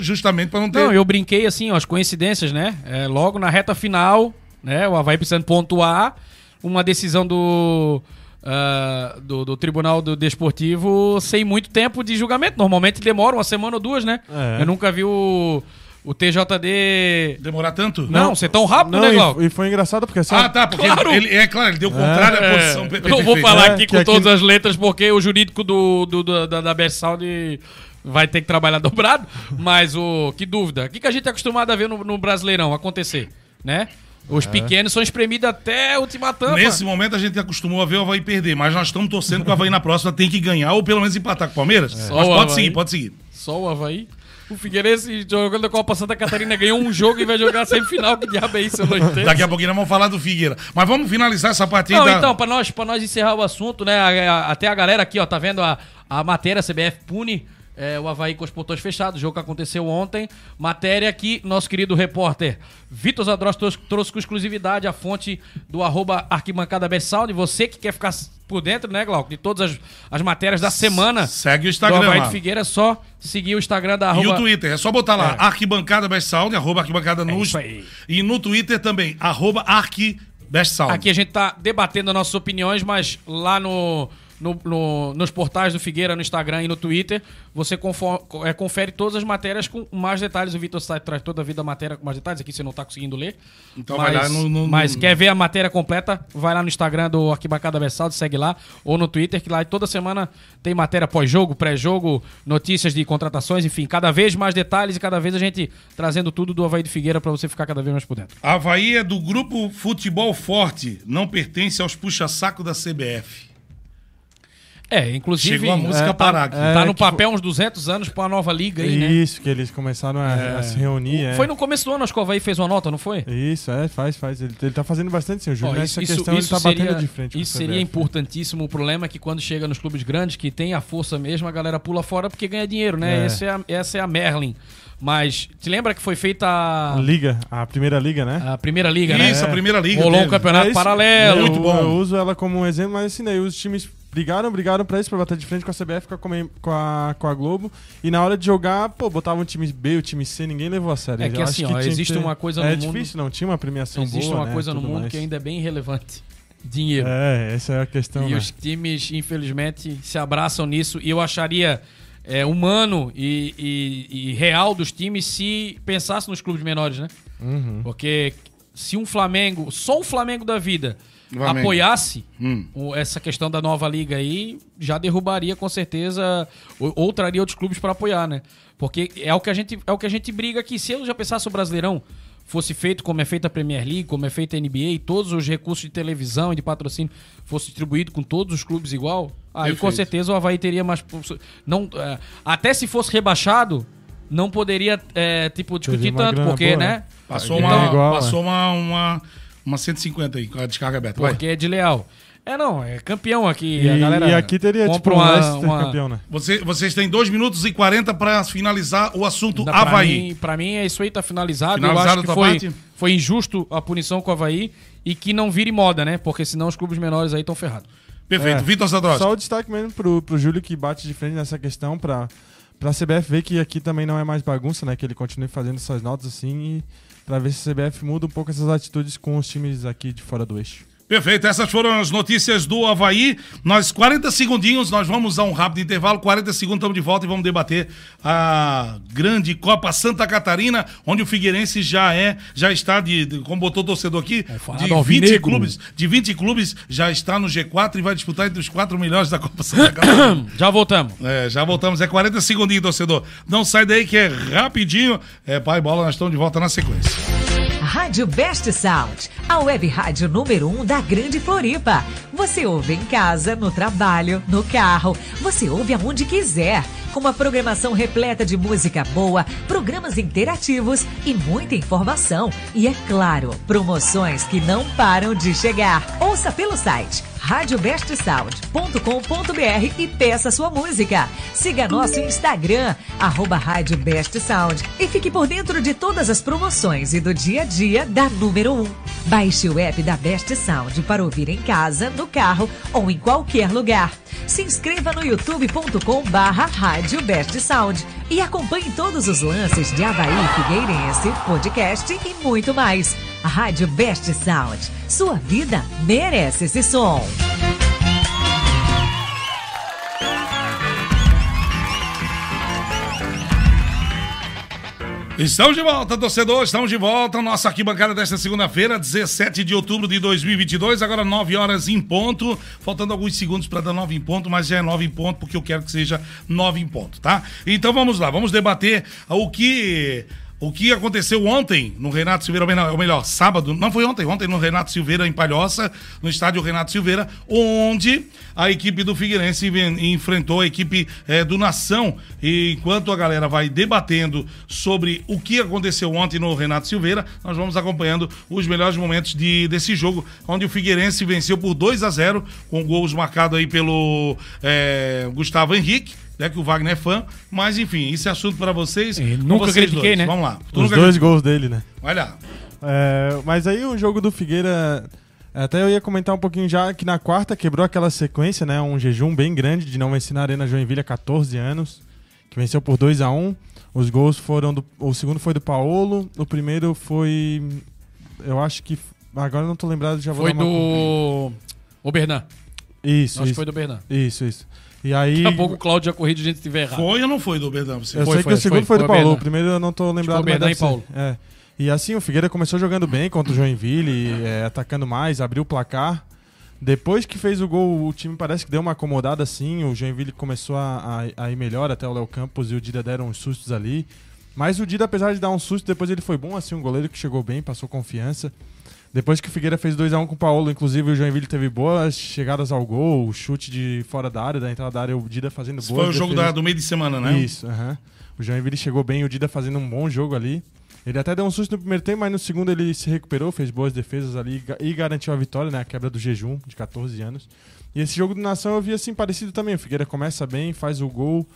justamente para não ter. Não, eu brinquei assim, ó, as coincidências, né? É, logo na reta final, né? O Havaí precisando pontuar, uma decisão do, ah, do, do Tribunal do Desportivo sem muito tempo de julgamento. Normalmente demora uma semana ou duas, né? É. Eu nunca vi o, o TJD. Demorar tanto? Não, ser tão rápido, Não, né, Glauco? e, foi engraçado porque assim, Ah, tá, porque Claro. ele, é claro, ele deu o contrário à É, posição. per- eu não vou perfeito. falar É, aqui que com aqui- todas as letras, porque o jurídico do, do- do- da, da Best Sound vai ter que trabalhar dobrado. Mas o. Que dúvida. O que, que a gente é acostumado a ver no, no Brasileirão acontecer? Né? Os pequenos são espremidos até a última tampa. Nesse momento a gente acostumou a ver o Havaí perder, mas nós estamos torcendo que o Havaí na próxima tem que ganhar ou pelo menos empatar com o Palmeiras. Mas Só o pode Havaí. seguir, pode seguir. Só o Havaí. O Figueirense jogando a Copa Santa Catarina ganhou um jogo e vai jogar a semifinal. Que diabo é isso? Eu não entendo. Daqui a pouquinho nós vamos falar do Figueira. Mas vamos finalizar essa partida. Não, então, pra nós, pra nós encerrar o assunto, né? a- a- até a galera aqui, ó, tá vendo a, a matéria CBF pune é, o Havaí com os portões fechados, jogo que aconteceu ontem. Matéria que nosso querido repórter Vitor Zadros trouxe, trouxe com exclusividade a fonte do arroba arquibancada Bessalde. Você que quer ficar por dentro, né, Glauco, de todas as, as matérias da semana Segue o do Instagram Havaí lá. de Figueira, é só seguir o Instagram da E arroba... o Twitter, é só botar lá, É. arquibancada Best Sound, arroba arquibancada isso aí. E no Twitter também, arroba arqui Best Sound. Aqui a gente tá debatendo as nossas opiniões, mas lá no, no- no- nos portais do Figueira, no Instagram e no Twitter, você confo- é, confere todas as matérias com mais detalhes. O Vitor Sá traz toda a vida a matéria com mais detalhes. Aqui você não tá conseguindo ler. Então mas, vai lá no- no- Mas quer ver a matéria completa? Vai lá no Instagram do Arquibancada Versaldo, segue lá. Ou no Twitter, que lá toda semana tem matéria pós-jogo, pré-jogo, notícias de contratações, enfim, cada vez mais detalhes e cada vez a gente trazendo tudo do Havaí de Figueira pra você ficar cada vez mais por dentro. Havaí é do grupo Futebol Forte, não pertence aos puxa-saco da CBF. É, inclusive. Chegou a música é, parar aqui. é, tá no papel uns 200 anos pra uma nova liga aí, né? Isso, que eles começaram a, a se reunir. é. Foi no começo do ano, acho que o Havaí fez uma nota, não foi? Isso, é, faz, faz. Ele, ele tá fazendo bastante, sim. O Júlio, nessa questão, ele tá batendo de frente com Isso seria importantíssimo. O problema é que quando chega nos clubes grandes, que tem a força mesmo, a galera pula fora porque ganha dinheiro, né? É. Essa, é a, essa é a Merlin. Mas te lembra que foi feita a, A Liga, a primeira liga, né? a primeira liga, né? Isso, a primeira liga. Rolou um campeonato É isso. paralelo. Muito eu, bom. Eu uso ela como um exemplo, mas assim, daí os times brigaram, brigaram pra isso, pra bater de frente com a CBF, com a, com a, com a Globo. E na hora de jogar, pô, botavam o time B, o time C, ninguém levou a sério. É Eu que acho assim, ó, que existe ter- uma coisa É no mundo- difícil, não tinha uma premiação Existe boa, uma né, coisa no mundo mais. que ainda é bem relevante. Dinheiro. É, essa é a questão, E né? os times, infelizmente, se abraçam nisso. E eu acharia é, humano e, e- e real dos times se pensasse nos clubes menores, né? Uhum. Porque se um Flamengo, só um Flamengo da vida, Flamengo. apoiasse Hum. essa questão da nova liga aí, já derrubaria com certeza, ou, ou traria outros clubes para apoiar, né? Porque é o, que a gente, é o que a gente briga aqui. Se eu já pensasse o Brasileirão fosse feito como é feita a Premier League, como é feita a NBA, e todos os recursos de televisão e de patrocínio fosse distribuído com todos os clubes igual, aí com Perfeito. certeza o Havaí teria mais... Não, é, até se fosse rebaixado, não poderia, é, tipo, discutir tanto, porque, boa, né? né? Passou, Então, uma, igual, passou uma, uma, uma 150 aí, com a descarga aberta. Vai. Porque é de leal. É, não, é campeão aqui. E, a galera e aqui teria, tipo, compra um uma, uma- campeão, né? Você, vocês têm 2 minutos e 40 para finalizar o assunto Pra Havaí. Mim, pra mim, é isso aí, tá finalizado. Finalizado Eu acho que foi, parte? foi injusto a punição com o Havaí e que não vire moda, né? Porque senão os clubes menores aí estão ferrados. Perfeito. É. Vitor Sadrowski. Só o destaque mesmo pro, pro Júlio que bate de frente nessa questão pra, pra CBF ver que aqui também não é mais bagunça, né? Que ele continue fazendo essas notas assim e pra ver se a CBF muda um pouco essas atitudes com os times aqui de fora do eixo. Perfeito, essas foram as notícias do Havaí. Nós, 40 segundinhos, nós vamos a um rápido intervalo. 40 segundos, estamos de volta e vamos debater a grande Copa Santa Catarina, onde o Figueirense já é, já está de, de como botou o torcedor aqui, falar de do 20 Alvinegro. clubes, de 20 clubes, já está no G4 e vai disputar entre os quatro melhores da Copa Santa Catarina. Já voltamos. É, já voltamos, é 40 segundinhos, torcedor. Não sai daí que é rapidinho. É, pai, bola, nós estamos de volta na sequência. Rádio Best Sound, a web rádio número 1 um da Grande Floripa. Você ouve em casa, no trabalho, no carro. Você ouve aonde quiser. Com uma programação repleta de música boa, programas interativos e muita informação. E é claro, promoções que não param de chegar. Ouça pelo site radiobestsound.com.br e peça sua música. Siga nosso Instagram, arroba Rádio Best Sound e fique por dentro de todas as promoções e do dia a dia da número 1. Baixe o app da Best Sound para ouvir em casa, no carro ou em qualquer lugar. Se inscreva no youtube.com barra Rádio Best Sound e acompanhe todos os lances de Havaí Figueirense, podcast e muito mais. A Rádio Best Sound. Sua vida merece esse som. Estamos de volta, torcedor. Estamos de volta. Nossa arquibancada desta segunda-feira, 17 de outubro de 2022. Agora 9 horas em ponto. Faltando alguns segundos para dar 9 em ponto, mas já é 9 em ponto porque eu quero que seja 9 em ponto, tá? Então vamos lá, vamos debater o que. O que aconteceu ontem no Renato Silveira, ou melhor, sábado, não foi ontem, ontem no Renato Silveira, em Palhoça, no estádio Renato Silveira, onde a equipe do Figueirense enfrentou a equipe eh, do Nação. E enquanto a galera vai debatendo sobre o que aconteceu ontem no Renato Silveira, nós vamos acompanhando os melhores momentos de, desse jogo, onde o Figueirense venceu por 2 a 0 com gols marcados aí pelo eh, Gustavo Henrique. Né, que o Wagner é fã, mas enfim, isso é assunto pra vocês. É, com nunca vocês critiquei, dois. né? Vamos lá. Tu Os nunca dois gols dele, né? Vai lá. É, mas aí o jogo do Figueira. Até eu ia comentar um pouquinho já que na quarta quebrou aquela sequência, né? Um jejum bem grande de não vencer na Arena Joinville há 14 anos. Que venceu por 2 a 1 Os gols foram do. O segundo foi do Paolo. O primeiro foi. Eu acho que. Agora eu não tô lembrado, já vou Foi dar uma- do. O Bernan. Isso, Acho que isso. foi do Bernan. Isso, isso. E aí. Daqui a pouco o Cláudio já corrige a gente estiver errado. Foi ou não foi do Berdão? Você Eu Foi, sei foi, que o segundo foi, foi, do Paulo, o primeiro eu não tô lembrado, foi mas e ser. Paulo. É. E assim, o Figueira começou jogando bem contra o Joinville, é, atacando mais, abriu o placar. Depois que fez o gol, o time parece que deu uma acomodada assim, o Joinville começou a, a- a ir melhor, até o Léo Campos e o Dida deram uns sustos ali. Mas o Dida, apesar de dar um susto, depois ele foi bom, assim, um goleiro que chegou bem, passou confiança. Depois que o Figueira fez 2x1 com o Paulo, inclusive o Joinville teve boas chegadas ao gol, o chute de fora da área, da entrada da área, o Dida fazendo Esse boas foi o jogo da- do meio de semana, né? Isso, aham. O Joinville chegou bem, o Dida fazendo um bom jogo ali. Ele até deu um susto no primeiro tempo, mas no segundo ele se recuperou, fez boas defesas ali e garantiu a vitória, né? A quebra do jejum de 14 anos. E esse jogo do Nação eu vi assim parecido também. O Figueira começa bem, faz o gol,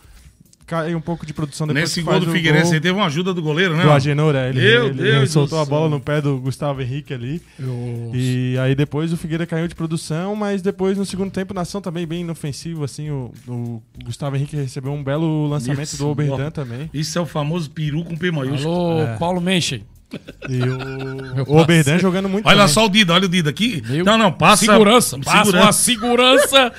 cai um pouco de produção depois Nesse que gol do Figueirense, gol aí teve uma ajuda do goleiro, né? do Agenor, é, ele, Meu ele- Deus ele soltou a bola no pé do Gustavo Henrique ali. E aí depois o Figueira caiu de produção, mas depois no segundo tempo, nação também bem inofensivo, assim, o, o Gustavo Henrique recebeu um belo lançamento Isso, do Oberdan também. Isso é o famoso peru com P maiúsculo. Alô, É. Paulo Menchen. E o, o Oberdan jogando muito Olha também. só o Dida, olha o Dida aqui. Meu- Não, não, passa. Segurança, passa segurança. uma segurança.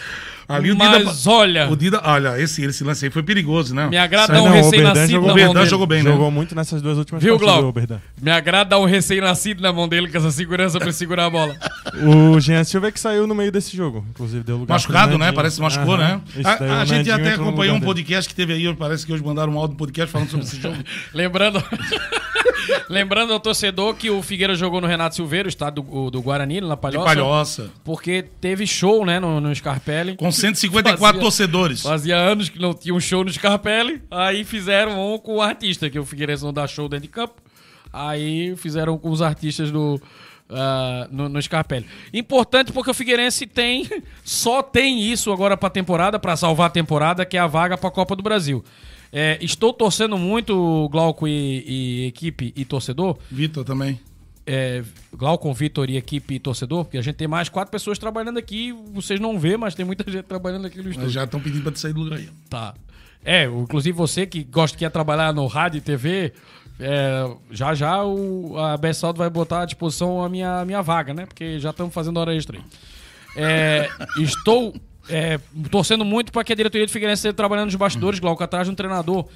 Ali o mas Dida. olha, O Dida, olha, esse, esse lance aí foi perigoso, né? me agrada Não, um o recém-nascido Oberdan O dele. jogou bem, né? Jogou muito nessas duas últimas Viu, partidas, Oberdan. Me agrada um recém-nascido na mão dele com essa segurança pra ele segurar a bola. O Jean Silva é que saiu no meio desse jogo, inclusive deu lugar Machucado, né? Parece que machucou, Aham. né? Isso A, daí, a gente até acompanhou um podcast que teve aí, parece que hoje mandaram um áudio do podcast falando sobre esse jogo. Lembrando, lembrando ao torcedor que o Figueira jogou no Renato Silveira, o estado do, do Guarani, na De Palhoça. palhoça. Porque teve show, né, no, no Scarpelli. Com 154 Fazia- torcedores. Fazia anos que não tinha um show no Scarpelli. Aí fizeram um com o artista, que o Figueirense não dá show dentro de campo. Aí fizeram com os artistas do. ah, no, no Scarpelli. Importante porque o Figueirense tem. Só tem isso agora pra temporada, pra salvar a temporada, que é a vaga pra Copa do Brasil. É, estou torcendo muito, Glauco e, e equipe e torcedor. Vitor também. É, Glaucon, Vitor e equipe e torcedor, porque a gente tem mais quatro pessoas trabalhando aqui. Vocês não vê, mas tem muita gente trabalhando aqui no estúdio. Já estão pedindo pra te sair do lugar aí. Tá. É, inclusive você que gosta que quer trabalhar no rádio e TV, é, já já o, a Bessaldo vai botar à disposição a minha, a minha vaga, né? Porque já estamos fazendo hora extra aí. É, estou é, torcendo muito para que a diretoria do Figueirense esteja trabalhando nos bastidores, Glauco, atrás de um treinador.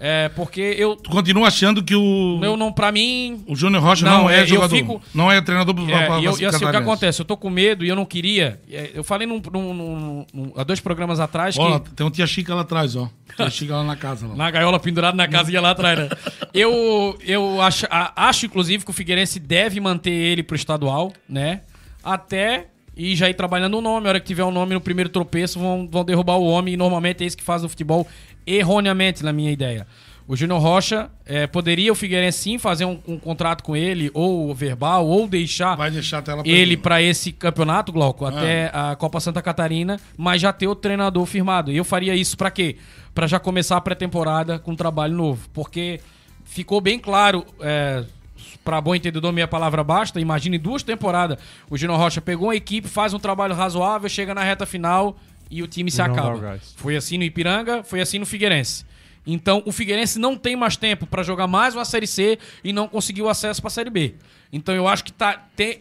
É, porque eu, Tu continua achando que o, eu não, pra mim, o Júnior Rocha Não, não, é, é jogador? fico- Não é treinador do É, e, eu, e assim, o que acontece? Eu tô com medo e eu não queria. é, Eu falei num, num- num- num- há dois programas atrás que. Ó, tem um tia Chica lá atrás, ó. Tia Chica lá na casa. Lá. Na gaiola pendurada na casinha lá atrás, né? Eu, eu acho, acho, inclusive, que o Figueirense deve manter ele pro estadual, né? Até e já ir trabalhando o nome. A hora que tiver o nome no primeiro tropeço, vão, vão derrubar o homem. E normalmente é isso que faz o futebol erroneamente, na minha ideia. O Júnior Rocha eh, poderia o Figueirense sim fazer um, um contrato com ele, ou verbal, ou deixar deixar ele para esse campeonato, Glauco, até a Copa Santa Catarina, mas já ter o treinador firmado. E eu faria isso para quê? Para já começar a pré-temporada com um trabalho novo, porque ficou bem claro, é, para bom entendedor, minha palavra basta. Imagine duas temporadas. O Gino Rocha pegou uma equipe, faz um trabalho razoável, chega na reta final e o time se não acaba. Foi assim no Ipiranga, foi assim no Figueirense. Então, o Figueirense não tem mais tempo para jogar mais uma Série C e não conseguiu acesso para a Série B. Então, eu acho que tá tem,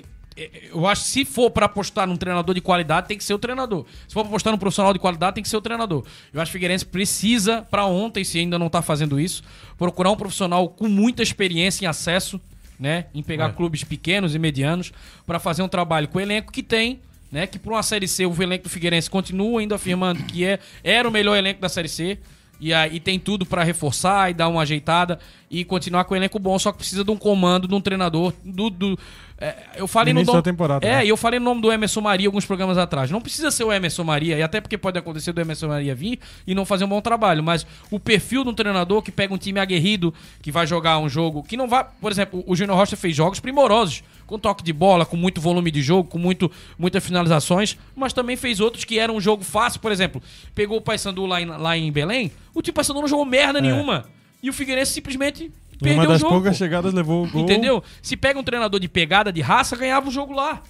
eu acho que se for para apostar num treinador de qualidade, tem que ser o treinador. Se for pra apostar num profissional de qualidade, tem que ser o treinador. Eu acho que o Figueirense precisa, para ontem, se ainda não tá fazendo isso, procurar um profissional com muita experiência em acesso, né? Em pegar clubes pequenos e medianos, para fazer um trabalho com o elenco que tem. Né, que para uma Série C, o elenco do Figueirense continua ainda afirmando que é, era o melhor elenco da Série C. E aí tem tudo pra reforçar e dar uma ajeitada e continuar com o elenco bom, só que precisa de um comando, de um treinador, do. do- é, eu falei No no nome- da temporada, É, né? eu falei no nome do Emerson Maria alguns programas atrás. Não precisa ser o Emerson Maria, e até porque pode acontecer do Emerson Maria vir e não fazer um bom trabalho, mas o perfil de um treinador que pega um time aguerrido, que vai jogar um jogo, que não vai. Por exemplo, o Júnior Rocha fez jogos primorosos, com toque de bola, com muito volume de jogo, com muito, muitas finalizações, mas também fez outros que eram um jogo fácil, por exemplo, pegou o Paysandu lá em, lá em Belém, o time Paysandu não jogou merda nenhuma. E o Figueirense simplesmente perdeu uma o das jogo. poucas chegadas levou o gol. Entendeu? Se pega um treinador de pegada de raça, ganhava o jogo lá.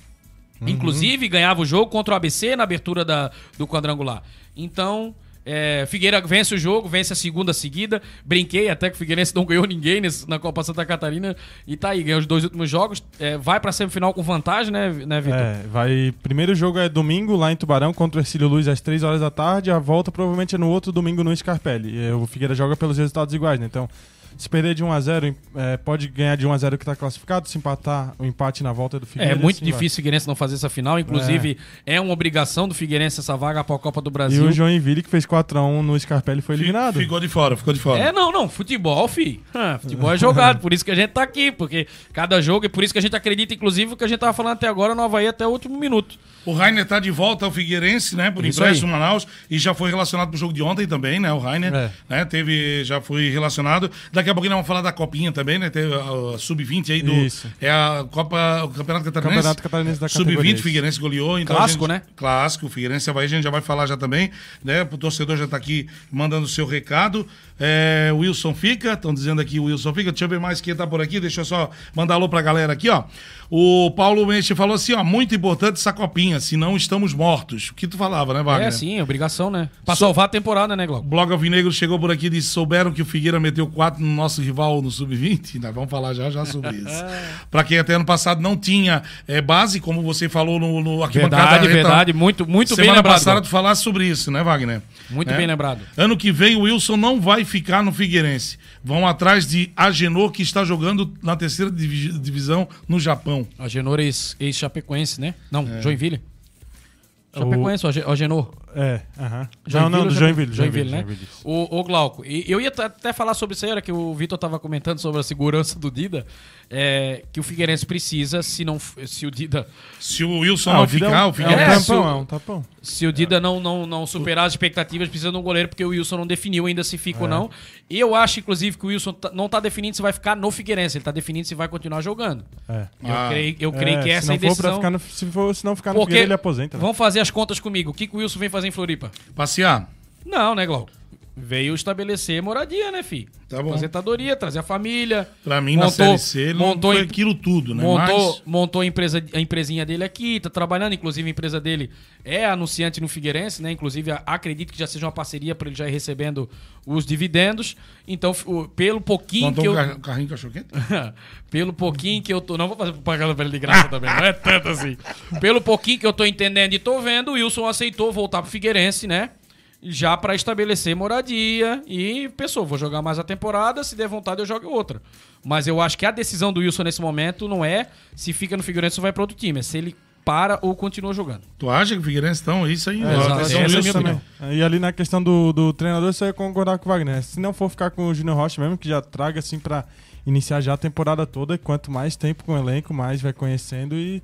Uhum. Inclusive, ganhava o jogo contra o ABC na abertura da, do quadrangular. Então, é, Figueira vence o jogo, vence a segunda seguida. Brinquei até que o Figueirense não ganhou ninguém nesse- na Copa Santa Catarina. E tá aí, ganhou os dois últimos jogos. É, vai pra semifinal com vantagem, né, né Vitor? É, vai. Primeiro jogo é domingo lá em Tubarão contra o Ercílio Luz às 3 horas da tarde. A volta provavelmente é no outro domingo no Scarpelli. E, O Figueira joga pelos resultados iguais, né? Então, se perder de 1 a 0 é, pode ganhar de 1 a 0 que tá classificado. Se empatar, o empate na volta do Figueira. É muito assim vai. difícil o Figueirense não fazer essa final. Inclusive, é, uma obrigação do Figueirense essa vaga para a Copa do E Brasil. o Joinville, que fez 4x1 no Scarpelli, foi eliminado. Ficou de fora, ficou de fora. É, não, não. Futebol, fi. Ah, futebol é jogado. Por isso que a gente tá aqui. Porque cada jogo, e por isso que a gente acredita, inclusive, o que a gente tava falando até agora no Havaí até o último minuto. O Rainer tá de volta ao Figueirense, né? Por Isso empréstimo Manaus. E já foi relacionado pro jogo de ontem também, né? O Rainer. É. Né? Teve, já foi relacionado. Daqui a pouquinho nós vamos falar da Copinha também, né? Teve a, a Sub-20 aí do. Isso. É a Copa. O Campeonato Catarinense. Campeonato Catarinense da categoria, Sub-20, isso. Figueirense goleou. Então Clássico, gente- né? Clássico, o Figueirense Havaí, a gente já vai falar já também, né? O torcedor já tá aqui mandando o seu recado. É, Wilson fica, estão dizendo aqui o Wilson fica. Deixa eu ver mais quem tá por aqui. Deixa eu só mandar alô pra galera aqui, ó. O Paulo Menche falou assim, ó, muito importante essa copinha, senão estamos mortos. O que tu falava, né, Wagner? É, sim, obrigação, né? Pra salvar a temporada, né, O Glauco? Blog Alvinegro chegou por aqui e disse: souberam que o Figueira meteu 4 no nosso rival no Sub-20? Nós vamos falar já já sobre isso. pra quem até ano passado não tinha é, base, como você falou no, no arquibancada Verdade, reta- verdade. Muito, muito bem Semana lembrado. passada Glauco. tu falasse sobre isso, né, Wagner? Muito Né? bem lembrado. Ano que vem o Wilson não vai ficar no Figueirense. Vão atrás de Agenor, que está jogando na terceira divi- divisão no Japão. A Genor é ex- ex-Chapecoense, né? Não, Joinville. O- Chapecoense, o, Ge- o Genor. É, aham. Não, Joinville não, ou do Chape- Joinville. Joinville, né? Joinville. O, o Glauco, e eu ia até falar sobre isso aí, era que o Vitor tava comentando sobre a segurança do Dida, é, que o Figueirense precisa, se não se o Dida Se o Wilson Ah, não o Dida é um- ficar, o é um Figueirense. É, tampão, se o- é um tapão. se o Dida não, não, não superar as expectativas, precisa de um goleiro, porque o Wilson não definiu ainda se fica É. ou não. E eu acho, inclusive, que o Wilson tá- não tá definindo se vai ficar no Figueirense, ele tá definindo se vai continuar jogando. É. Eu Ah. creio, eu creio É, que essa se é a não for pra decisão. ficar no, se, for, se não ficar no Porque Figueira, ele aposenta. né? vamos fazer as contas comigo. O que, que o Wilson vem fazer em Floripa? Passear. Não, né, Glauco? Veio estabelecer moradia, né, fi? Tá bom. Aposentadoria, trazer a família. Pra mim, na montou- Série C, ele montou em- aquilo tudo, né? Montou, Mas- montou a, empresa, a empresinha dele aqui, tá trabalhando. Inclusive, a empresa dele é anunciante no Figueirense, né? Inclusive, acredito que já seja uma parceria para ele já ir recebendo os dividendos. Então, pelo pouquinho Montou que um eu. car- carrinho cachorro-quente? pelo pouquinho que eu tô. Não vou fazer propaganda pra ele de graça também, não é tanto assim. Pelo pouquinho que eu tô entendendo e tô vendo, o Wilson aceitou voltar pro Figueirense, né? Já pra estabelecer moradia e pensou, vou jogar mais a temporada, se der vontade eu jogo outra. Mas eu acho que a decisão do Wilson nesse momento não é se fica no Figueirense ou vai pra outro time, é se ele para ou continua jogando. Tu acha que o Figueirense estão? Isso aí. É, Essa é a Wilson minha também. E ali na questão do, do treinador, você ia concordar com o Wagner. Se não for ficar com o Júnior Rocha mesmo, que já traga assim pra iniciar já a temporada toda, e quanto mais tempo com o elenco, mais vai conhecendo e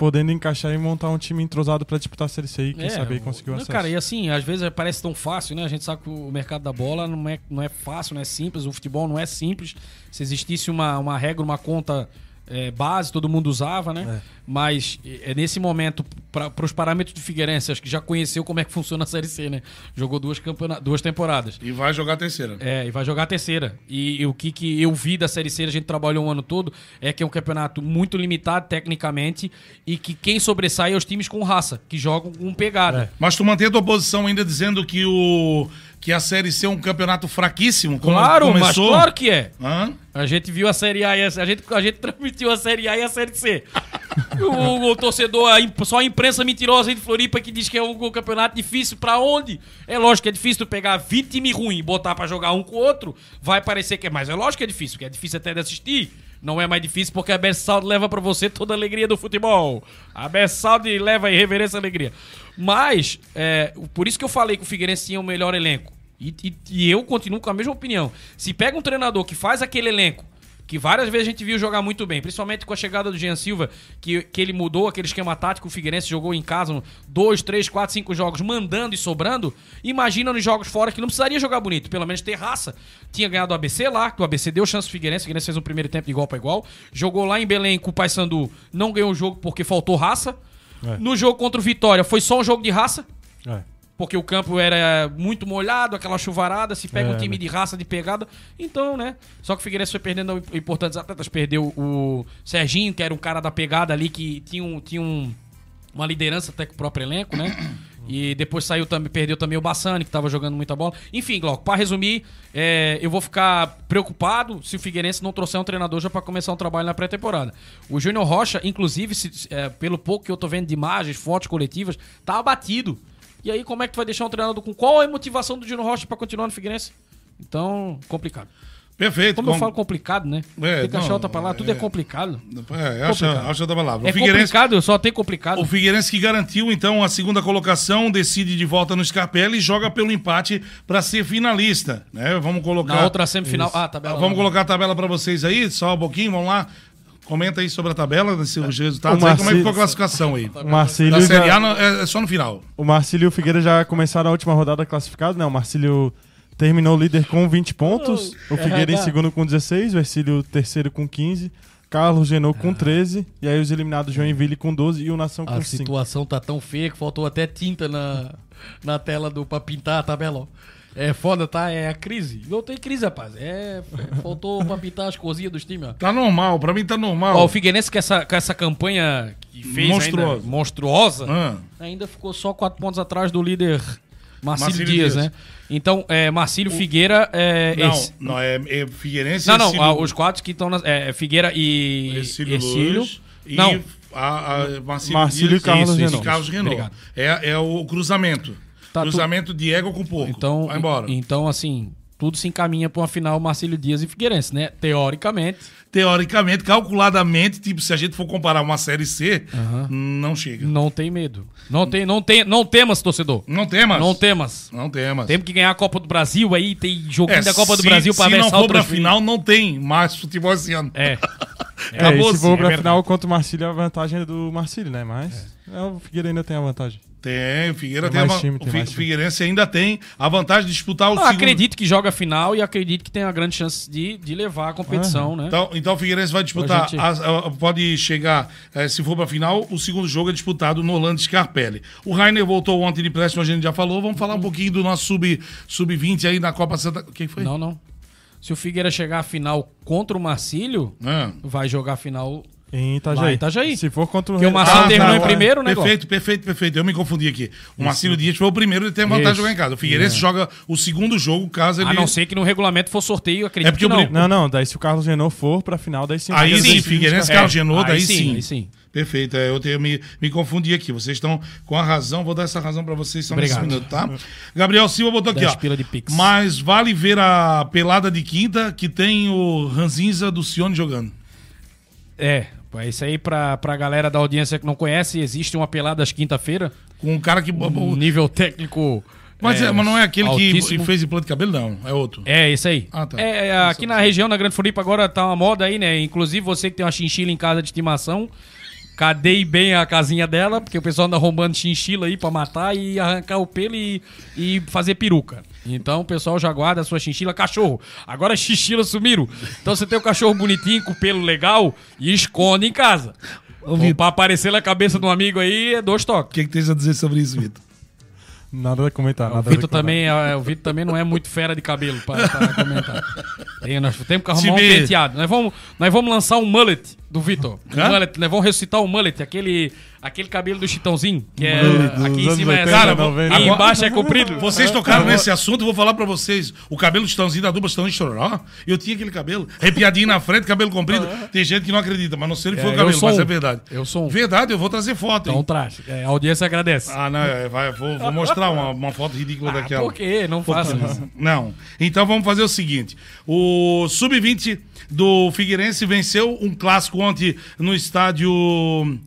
podendo encaixar e montar um time entrosado pra disputar a Série C e quem sabe aí o- conseguir o acesso. Cara, e assim, às vezes parece tão fácil, né? A gente sabe que o mercado da bola não é, não é fácil, não é simples, o futebol não é simples. Se existisse uma, uma regra, uma conta é, base, todo mundo usava, né? Mas é nesse momento, para os parâmetros do Figueirense, acho que já conheceu como é que funciona a Série C, né? Jogou duas, campeona duas temporadas. E vai jogar a terceira. É, e vai jogar a terceira. E, e o que, que eu vi da Série C, a gente trabalhou um ano todo, é que é um campeonato muito limitado tecnicamente e que quem sobressai é os times com raça, que jogam com pegada. Mas tu mantém a tua posição ainda dizendo que, o, que a Série C é um campeonato fraquíssimo? Como Claro, mas começou? claro que é. Hã? A gente viu a Série A e a, a gente, a gente transmitiu a Série A e a Série C. o, o torcedor, a só a imprensa mentirosa aí de Floripa que diz que é um, um campeonato difícil pra onde? É lógico que é difícil tu pegar 20 time ruim e botar pra jogar um com o outro, vai parecer que é mais. É lógico que é difícil, que é difícil até de assistir. Não é mais difícil porque a Sound leva pra você toda a alegria do futebol. A Sound leva a irreverência e alegria. Mas, é, por isso que eu falei que o Figueirense tinha o melhor elenco. E, e- e eu continuo com a mesma opinião. Se pega um treinador que faz aquele elenco, que várias vezes a gente viu jogar muito bem, principalmente com a chegada do Jean Silva, que, que ele mudou aquele esquema tático, o Figueirense jogou em casa dois, três, quatro, cinco jogos, mandando e sobrando. Imagina nos jogos fora que não precisaria jogar bonito, pelo menos ter raça. Tinha ganhado o ABC lá, que o ABC deu chance pro Figueirense, o Figueirense fez um primeiro tempo de igual para igual. Jogou lá em Belém com o Paysandu, não ganhou o jogo porque faltou raça. É. No jogo contra o Vitória, foi só um jogo de raça É. porque o campo era muito molhado, aquela chuvarada, se pega É, um time né? de raça, de pegada, então, né? Só que o Figueirense foi perdendo importantes atletas, perdeu o Serginho, que era um cara da pegada ali, que tinha, um, tinha um, uma liderança até com o próprio elenco, né? E depois saiu também, perdeu também o Bassani, que tava jogando muita bola. Enfim, Glauco, pra resumir, é, eu vou ficar preocupado se o Figueirense não trouxer um treinador já pra começar um trabalho na pré-temporada. O Júnior Rocha, inclusive, se- é, pelo pouco que eu tô vendo de imagens, fotos coletivas, tá abatido. E aí, como é que tu vai deixar um treinador com qual é a motivação do Júnior Rocha pra continuar no Figueirense? Então, complicado. Perfeito. Como eu com- falo complicado, né? É, Tem que achar não, outra palavra, tudo é, é- complicado. É, acha, Complicado. acha da palavra. É o Figueirense, complicado, eu só tenho complicado. o Figueirense que garantiu, então, a segunda colocação, decide de volta no Scarpelli e joga pelo empate para ser finalista. Né? Vamos colocar. Na outra semifinal. Ah, tabela. Vamos colocar a tabela para vocês aí, só um pouquinho, vamos lá. Comenta aí sobre a tabela, os resultados O aí, como é que Marci- ficou a classificação aí. O Marcílio, Da Série já- A é, é só no final. o Marcílio e o Figueira já começaram a última rodada classificado, né? O Marcílio terminou líder com 20 pontos, o Figueira em segundo com 16, o Ercílio terceiro com 15, Carlos Genô com 13, e aí os eliminados Joinville com 12 e o Nação com A 5. situação tá tão feia que faltou até tinta na, na tela do pra pintar a tabela, ó. É foda, tá? É a crise. Não tem crise, rapaz. É, faltou pra pintar as cozinhas dos times, ó. Tá normal, pra mim tá normal. Ó, o Figueirense com essa, com essa campanha que fez Monstruosa. ainda, monstruosa, Ah, ainda ficou só quatro pontos atrás do líder Marcílio, Marcílio Dias, Dias. né? Então, é, Marcílio Figueira é não, esse. não, é, é Figueirense Não, não, Ercílio- os quatro que estão na. É, Figueira e. Ercílio Ercílio. E Não, a, a Marcílio, Marcílio Dias e Carlos isso, Renault. Carlos Renault. É, é o cruzamento. Tá, cruzamento de ego com porco. Então, Vai embora. então, assim, tudo se encaminha pra uma final Marcílio Dias e Figueirense, né? Teoricamente. Teoricamente, calculadamente, tipo, se a gente for comparar uma série C, não chega. Não tem medo. Não tem, não tem, não temas, torcedor. Não temas. Não temas. Não temas. Temos que ganhar a Copa do Brasil aí, tem joguinho É, da Copa do se- Brasil pra Se não versar for o pra final, não tem mais futebol esse ano. É. É, e se for é pra verdade. final contra o Marcílio, a vantagem é do Marcílio, né? Mas é, o Figueira ainda tem a vantagem. Tem, o Figueira Tem tem, mais uma, time, o tem Fi- mais time. Figueirense ainda tem a vantagem de disputar o Eu segundo. acredito que joga a final e acredito que tem uma grande chance de, de levar a competição, né? Então, então o Figueirense vai disputar, A gente- a- a- pode chegar, eh, se for pra final, o segundo jogo é disputado no Orlando Scarpelli. O Rainer voltou ontem de empréstimo, a gente já falou, vamos falar um pouquinho do nosso sub- sub-20 aí na Copa Santa... Quem foi? Não, não. Se o Figueira chegar à final contra o Marcílio, Ah. vai jogar a final. Em Itajaí. Lá Itajaí. Se for contra o Porque o Marcelo Ah, terminou tá, em tá. primeiro, né? Perfeito, perfeito, perfeito. Eu me confundi aqui. O Marcílio Dias foi o primeiro e tem a vantagem de Isso. jogar em casa. O Figueirense joga o segundo jogo, caso ele... A não ser que no regulamento for sorteio, acredito É porque que o não. Bri- Não, não, daí se o Carlos Genot for pra final, daí sim. Aí sim, sim, Figueirense, É, Carlos aí daí sim, sim. aí sim. Perfeito, é, eu, tenho, me, me confundi aqui. Vocês estão com a razão, vou dar essa razão pra vocês só nesse Obrigado. minuto, tá? Gabriel Silva botou aqui, 10 ó. de. Mas vale ver a pelada de quinta que tem o Ranzinza do Cione jogando. É, é isso aí pra, pra galera da audiência que não conhece, existe uma pelada às quinta-feira, Com um cara que. um nível técnico. Mas, é, mas não é aquele que altíssimo. fez implante de cabelo, não. É outro. É, isso aí. Ah, tá. É, é, aqui na região, na Grande Floripa, agora tá uma moda aí, né? Inclusive você que tem uma chinchila em casa de estimação, cadeie bem a casinha dela, porque o pessoal anda roubando chinchila aí pra matar e arrancar o pelo e, e fazer peruca. Então o pessoal já guarda a sua chinchila. Cachorro, agora as chinchilas sumiram. Então você tem o cachorro bonitinho, com pelo legal e esconde em casa. Ou pra aparecer na cabeça de um amigo aí, é dois O toques. que, que tens a dizer sobre isso, Vitor? Nada a comentar. O Nada a Vitor também, é, o Vitor também não é muito fera de cabelo pra, pra comentar. Tem, nós temos que arrumar um penteado. Nós vamos, nós vamos lançar um mullet do Vitor. Hã? mullet, nós vamos ressuscitar o mullet, aquele, aquele cabelo do Chitãozinho, que é Mullet aqui em cima é 80, Cara, e 90. agora- embaixo é comprido. Vocês tocaram nesse assunto, eu vou falar pra vocês. O cabelo de Chitãozinho da dupla Chitãozinho Chororó, eu tinha aquele cabelo. Arrepiadinho na frente, cabelo comprido. Tem gente que não acredita, mas não sei se foi É, o eu cabelo, sou mas um. é verdade. Eu sou um. Verdade, eu vou trazer foto, hein? Então traz. É, a audiência agradece. Ah, não, é, vai, vou, vou mostrar uma, uma foto ridícula Ah, daquela. por quê? Não faça isso. Não. Então vamos fazer o seguinte: o Sub-20 do Figueirense venceu um clássico ontem no estádio.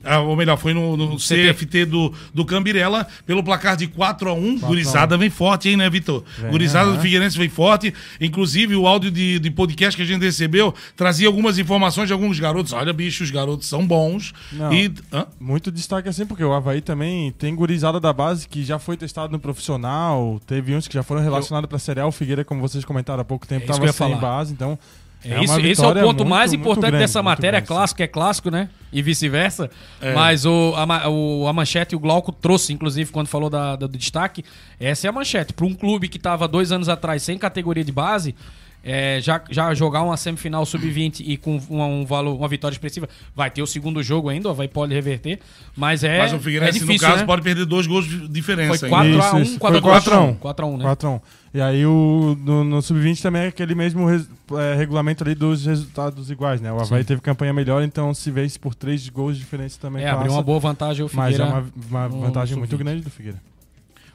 ah, ou melhor, foi no, no CFT do, do Cambirela, pelo placar de 4x1. Gurizada vem forte, hein, né, Vitor? Gurizada do Figueirense vem forte. Inclusive, o áudio de, de podcast que a gente recebeu trazia algumas informações de alguns garotos. Olha, bicho, os garotos são bons. Não. E. hã? Muito destaque assim, porque o Havaí também tem gurizada da base que já foi testado no profissional, teve uns que já foram relacionados pra Série A. O Figueira, como vocês comentaram há pouco tempo, É isso que tava eu ia sem falar. base, então... É uma isso, esse é o ponto muito, mais importante grande, dessa matéria. grande, é clássico, é clássico, né? E vice-versa. Mas o, a, o- a manchete, o Glauco trouxe, inclusive, quando falou da, da- do destaque. Essa é a manchete. Para um clube que estava dois anos atrás sem categoria de base, é, já, já jogar uma semifinal sub-20 e com uma, um valor, uma vitória expressiva, vai ter o segundo jogo ainda, vai pode reverter. Mas é. Mas o Figueirense, é difícil, no caso, né? pode perder dois gols de diferença. Foi ainda. 4x1, Isso, isso. 4x1. Foi 4x1, né? 4x1. E aí o, no, no Sub-20 também é aquele mesmo res- é, regulamento ali dos resultados iguais, né? O Havaí teve campanha melhor, então se vence por três gols de diferença também É, abriu passa. uma boa vantagem o Mas Figueira. é uma, uma vantagem muito Sub-20. grande do Figueira.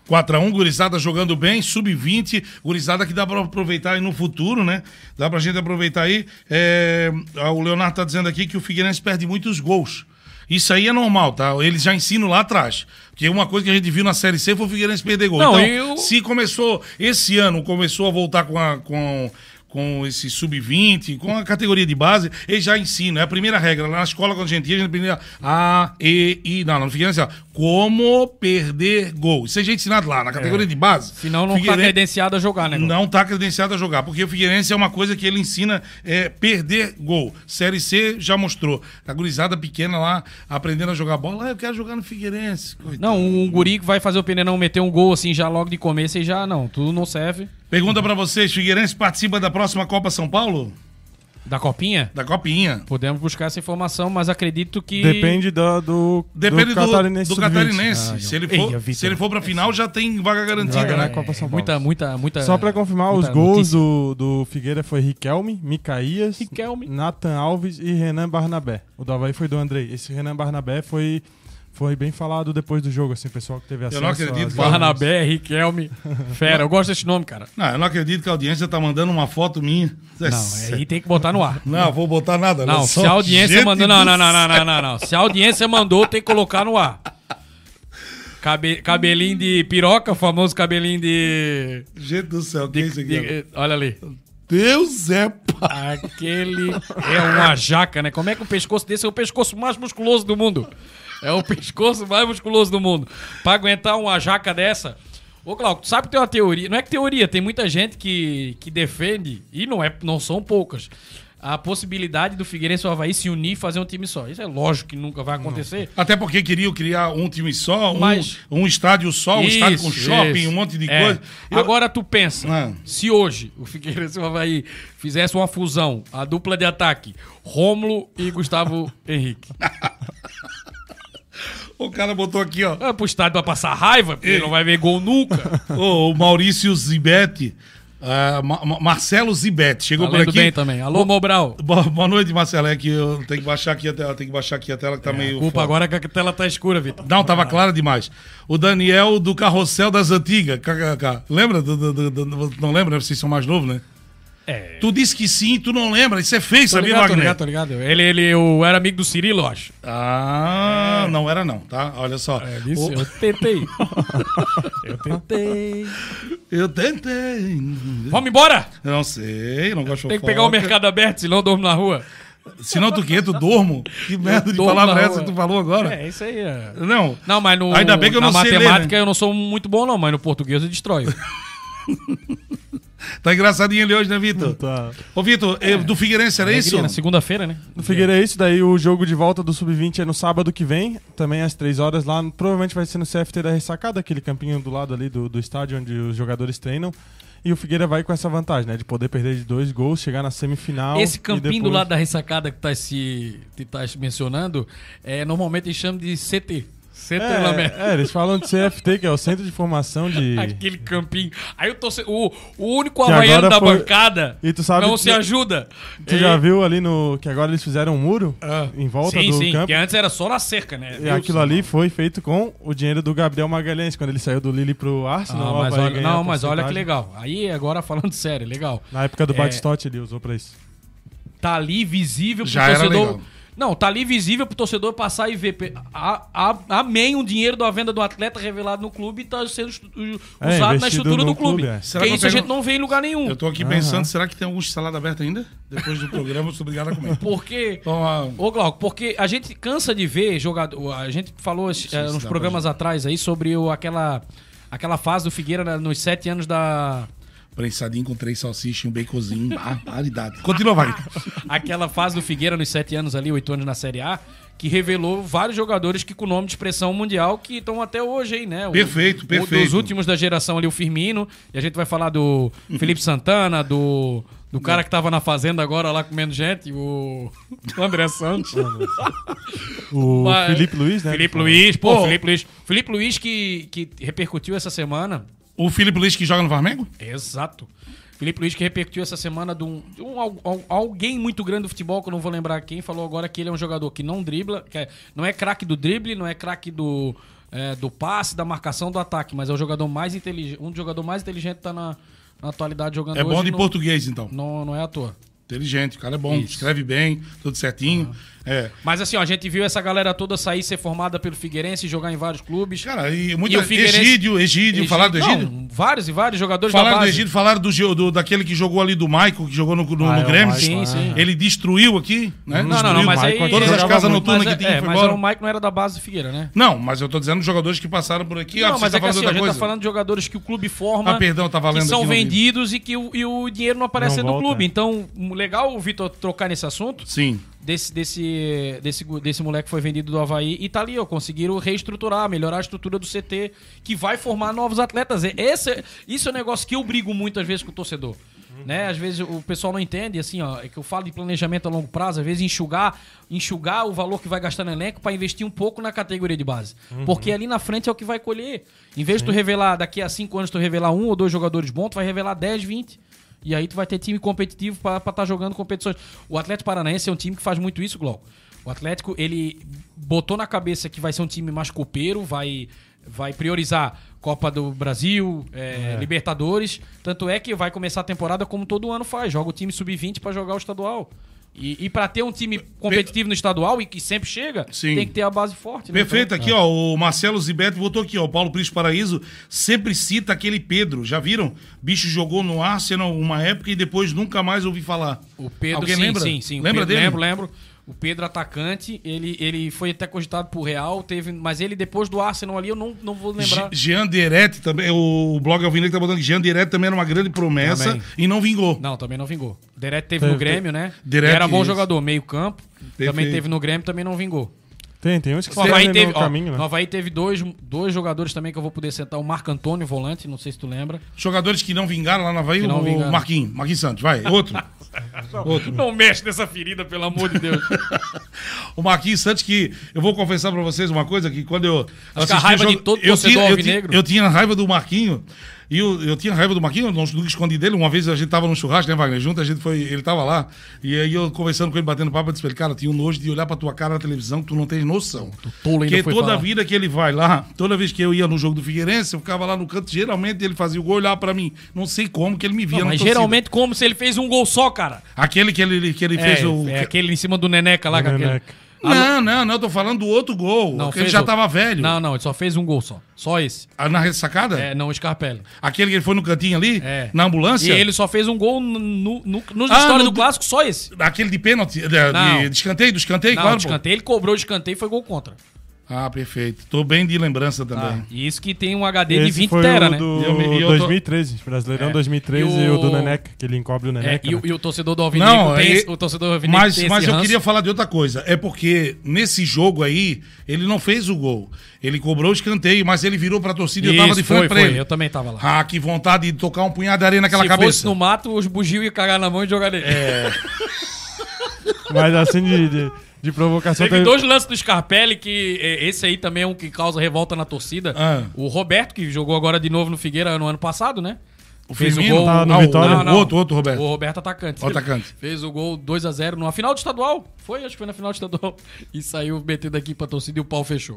4x1, gurizada jogando bem, sub-20, gurizada que dá pra aproveitar aí no futuro, né? Dá pra gente aproveitar aí. É, o Leonardo tá dizendo aqui que o Figueirense perde muitos gols. Isso aí é normal, tá? Eles já ensinam lá atrás. Porque uma coisa que a gente viu na Série C foi o Figueirense perder gol. Não, então, eu- se começou, esse ano, começou a voltar com a... Com, com esse sub-20, com a categoria de base, eles já ensinam. É a primeira regra. Lá na escola, quando a gente ia, a gente aprendia A, E, I. Não, no Figueirense, ó, como perder gol. Isso a gente ensinado lá, na categoria de base. Senão não tá Figueirense- credenciado a jogar, né? não está credenciado a jogar, porque o Figueirense é uma coisa que ele ensina é perder gol. Série C já mostrou. A gurizada pequena lá aprendendo a jogar bola, ah, eu quero jogar no Figueirense. Coitado. Não, um guri que vai fazer o Penenão meter um gol assim já logo de começo e já não, tudo não serve. Pergunta pra vocês, Figueirense participa da próxima Copa São Paulo? Da copinha? Da Copinha. Podemos buscar essa informação, mas acredito que. Depende do, do, Depende do, catarinense. do sub-20. catarinense. Ah, se, ele for, Vitor. se ele for pra final, já tem vaga garantida, Vaga na né? Copa São Paulo. Muita, muita, muita. Só pra confirmar, os gols notícia. do, do Figueira foi Riquelme, Micaías, Riquelme. Nathan Alves e Renan Barnabé. O do Havaí foi do Andrei. Esse Renan Barnabé foi, foi bem falado depois do jogo, assim, o pessoal que teve acesso. não acredito às. Barnabé, Riquelme. Fera, eu gosto desse nome, cara. Não, eu não acredito que a audiência tá mandando uma foto minha. É Não, aí tem que botar no ar. Não, vou botar nada. Não, se a audiência mandou. do Não, não, não, não, não, não, não. Se a audiência mandou, tem que colocar no ar. Cabe- cabelinho de piroca, famoso cabelinho de. Gente do céu, o que é de- isso aqui? de- olha ali. Deus é pai. Aquele é uma jaca, né? Como é que o pescoço desse é o pescoço mais musculoso do mundo? É o pescoço mais musculoso do mundo. Pra aguentar uma jaca dessa. Ô, Glauco, tu sabe que tem uma teoria. Não é que teoria, tem muita gente que, que defende, e não, é, não são poucas, a possibilidade do Figueirense e o Havaí se unir e fazer um time só. Isso é lógico que nunca vai acontecer. Até porque queriam criar um time só, um, Mas- um estádio só, um estádio com Isso, shopping, isso. um monte de É. coisa. Eu- Agora tu pensa, Ah. se hoje o Figueirense e o Havaí fizesse uma fusão, a dupla de ataque, Rômulo e Gustavo Henrique. O cara botou aqui, ó. É pro estádio pra passar raiva, porque ele não vai ver gol nunca. Ô, o Maurício Zibete. ah, Ma- Ma- Marcelo Zibete. Chegou Tá por aqui. bem também. Alô, Mobral. Boa, boa noite, Marcelo. É que eu tenho que baixar aqui a tela, tenho que baixar aqui a tela que tá meio. Culpa agora é que a tela tá escura, Vitor. Não, tava clara demais. O Daniel do Carrossel das Antigas. KKK. Lembra? Do- do- do- do- não lembra, né? Vocês são mais novos, né? É. Tu disse que sim, tu não lembra. Isso é feio, Tô sabia, ligado, tô Wagner? ligado, tô ligado. Ele, ele eu era amigo do Cirilo, eu acho. Ah, não era não, tá? Olha só. É, disse, O- eu tentei. eu tentei. Eu tentei. Vamos embora? Eu não sei, não gosto de Tem que pegar o mercado aberto, senão eu dormo na rua. Senão tu quê? Tu dormo? Que merda de palavra é essa que tu falou agora? É, isso aí é. Não. Não, mas no, Ainda bem que eu na não sei ler, matemática né? eu não sou muito bom, não, mas no português eu destroio. Tá engraçadinho ele hoje, né, Vitor? Tá. Ô, Vitor, eh, do Figueirense era isso? Alegria, na Segunda-feira, né? No Figueira é isso, daí o jogo de volta do Sub-20 é no sábado que vem, também às 3 horas lá, provavelmente vai ser no CFT da Ressacada, aquele campinho do lado ali do, do estádio onde os jogadores treinam. E o Figueira vai com essa vantagem, né? De poder perder de dois gols, chegar na semifinal. Esse e campinho do depois- lado da ressacada que tá se que tá se mencionando, é, normalmente eles chamam de CT. Merda. É, é, eles falam de CFT, que é o Centro de Formação de. Aquele campinho. Aí eu tô o, o único Que havaiano da foi- bancada E tu sabe não que- se ajuda. Tu E- já viu ali no. Que agora eles fizeram um muro Ah. em volta sim, do sim, campo. que antes era só na cerca, né? E aquilo ali foi feito com o dinheiro do Gabriel Magalhães, quando ele saiu do Lille pro Ah, Arsenal. ó, mas olha, não, mas olha que legal. Aí agora falando sério, legal. Na época do É. Batistotti ele usou pra isso. Tá ali visível pro Já era torcedor. legal. Não, tá ali visível pro torcedor passar e ver. A, a, amém o dinheiro da venda do atleta revelado no clube e tá sendo estu- É, usado na estrutura do clube. clube, é. Será Porque que isso a eu gente pego- não vê em lugar nenhum. Eu tô aqui pensando, será que tem algum salada aberta ainda? Depois do programa, eu sou obrigado a comer. Porque. Então, Ô, Glauco, porque a gente cansa de ver jogador. A gente falou se nos dá programas atrás aí sobre o, aquela, aquela fase do Figueira né, nos sete anos da. Prensadinho com três salsichas e um baconzinho. Barbaridade. Continua, Wagner. aquela fase do Figueira nos sete anos ali, oito anos na Série A, que revelou vários jogadores que com nome de expressão mundial que estão até hoje aí, né? O- Perfeito, perfeito. Dos últimos da geração ali, o Firmino, e a gente vai falar do Felipe Santana, do, do cara que tava na fazenda agora lá comendo gente, o, o André Santos. O Mas- Felipe Luiz, né? Felipe Luiz, pô, Pô. Felipe Luiz. Felipe Luiz que, que repercutiu essa semana. O Felipe Luiz que joga no Flamengo? Exato. Felipe Luiz que repercutiu essa semana de um, de um al- al- alguém muito grande do futebol, que eu não vou lembrar quem, falou agora que ele é um jogador que não dribla, que é- não é craque do drible, não é craque do, é, do passe, da marcação, do ataque, mas é o jogador mais inteligente, um dos jogadores mais inteligentes que tá na, na atualidade jogando É bom de no- português, então. Não, não é à toa. Inteligente, o cara é bom, Isso. escreve bem, tudo certinho. É. Mas assim, ó, a gente viu essa galera toda sair, ser formada pelo Figueirense, jogar em vários clubes. Cara, e E muito o Figueirense- Egídio, Egídio, falaram do Egídio? Não, vários e vários jogadores da Falaram do base. Egídio, falaram do, do- daquele que jogou ali do Maico, que jogou no, no, Ah, no é Grêmio. Maicon, Sim, sim. Ele destruiu aqui, né? Não, não, não, Destruiu mas aí... Todas as casas noturnas mas, que tinha é, foi mas embora. o Mike não era da base do Figueira, né? Não, mas eu tô dizendo jogadores que passaram por aqui. ah, não, você mas tá é que assim, a gente tá falando de jogadores que o clube forma. Ah, perdão, tava lendo que são vendidos e que o, e o dinheiro não aparece Não no clube. Então, legal o Vitor trocar nesse assunto. Sim. Desse, desse, desse, desse moleque que foi vendido do Havaí e tá ali, ó. Conseguiram reestruturar, melhorar a estrutura do CT, que vai formar novos atletas. Esse, isso é um negócio que eu brigo muitas vezes com o torcedor. Né? Às vezes o pessoal não entende, assim, ó, é que eu falo de planejamento a longo prazo, às vezes enxugar, enxugar o valor que vai gastar no elenco para investir um pouco na categoria de base. Porque ali na frente é o que vai colher. Em vez de tu revelar, daqui a cinco anos tu revelar um ou dois jogadores bons, tu vai revelar 10, 20. E aí tu vai ter time competitivo para estar jogando competições. O Atlético Paranaense é um time que faz muito isso, Glauco. O Atlético, ele botou na cabeça que vai ser um time mais copeiro, vai, vai priorizar Copa do Brasil, é, Libertadores. Tanto é que vai começar a temporada como todo ano faz. Joga o time sub-20 para jogar o estadual. E, e para ter um time competitivo no estadual e que sempre chega, Sim. tem que ter a base forte. né? Perfeito, Então, aqui ó, o Marcelo Zibeto botou aqui ó, o Paulo Príncipe Paraíso sempre cita aquele Pedro, já viram? Bicho jogou no Arsenal uma época e depois nunca mais ouvi falar. O Pedro, Alguém sim, lembra? sim, sim. Lembra Pedro, dele? Lembro, lembro. O Pedro atacante, ele, ele foi até cogitado pro Real, teve, mas ele depois do Arsenal ali, eu não, não vou lembrar. Ge- Jean Diretti também, o blog Alvinegro tá botando que Jean Diretti também era uma grande promessa Também. e não vingou. Não, também não vingou. Deret teve Teve- no Grêmio, né? Deret, era bom isso. jogador, meio campo. Também teve no Grêmio, também não vingou. Tem, tem uns que No Havaí, teve, no ó, caminho, né? no Havaí teve dois, dois jogadores também que eu vou poder sentar. O Marco Antônio, volante, não sei se tu lembra. Jogadores que não vingaram lá na Havaí, não o vingaram. Marquinhos, Marquinhos Santos, vai, outro. outro. Não mexe nessa ferida, pelo amor de Deus. O Marquinhos Santos, que eu vou confessar pra vocês uma coisa, que quando eu. Acho que a raiva o de jogo- todo eu torcedor tinha, eu, tinha, eu tinha raiva do Marquinho. E eu, eu tinha raiva do Marquinho, eu não- nunca escondi dele. Uma vez a gente tava num churrasco, né, Wagner? Junto, a gente foi. Ele tava lá. E aí eu conversando com ele, batendo papo, eu disse pra ele, cara, eu tinha um nojo de olhar pra tua cara na televisão que tu não tens noção. Porque toda falar. vida que ele vai lá, toda vez que eu ia no jogo do Figueirense, eu ficava lá no canto, geralmente ele fazia o gol, olhava pra mim. Não sei como que ele me via Não, mas torcida. geralmente como se ele fez um gol só, cara. Aquele que ele, que ele É, fez o. é aquele em cima do Neneca lá. Com aquele- Neneca. Não, não, não, eu tô falando do outro gol. Não, que ele já outro. tava velho. Não, não, ele só fez um gol só. Só esse. Ah, Na ressacada? É, não, o Scarpelli. Aquele que ele foi no cantinho ali? É. Na ambulância? E ele só fez um gol no, no, no, nos Ah, histórias no do do- clássico, só esse. Aquele de pênalti, de, de, de escanteio, do escanteio, Não, claro. de pô. escanteio, ele cobrou de escanteio e foi gol contra. Ah, perfeito. Tô bem de lembrança também. Ah, e isso que tem um HD de Esse 20 foi tera, o né? do E eu e eu tô- 2013, Brasileirão É. 2013 E e o... o- do Neneca, que ele encobre o É, Neneca. e, o- né? e o torcedor do Alvinegro Não, tem é- o torcedor do Alvinegro Mas, tem mas eu ranço. queria falar de outra coisa. É porque nesse jogo aí, ele não fez o gol. Ele cobrou o escanteio, mas ele virou pra torcida e eu tava de frente foi, pra foi, ele. eu também tava lá. Ah, que vontade de tocar um punhado de areia naquela Se cabeça. fosse no mato, os bugios iam cagar na mão e jogar nele. É. Mas assim, de, de, de provocação... Teve teve- dois lances do Scarpelli que é, esse aí também é um que causa revolta na torcida. Ah. O Roberto, que jogou agora de novo no Figueira no ano passado, né? O Fez o gol- Tá no Ah, o- Vitória. o outro, outro, Roberto. O Roberto atacante. O atacante. Fez o gol 2x0 numa final de estadual. Foi, acho que foi na final de estadual. E saiu metendo aqui pra torcida e o pau fechou.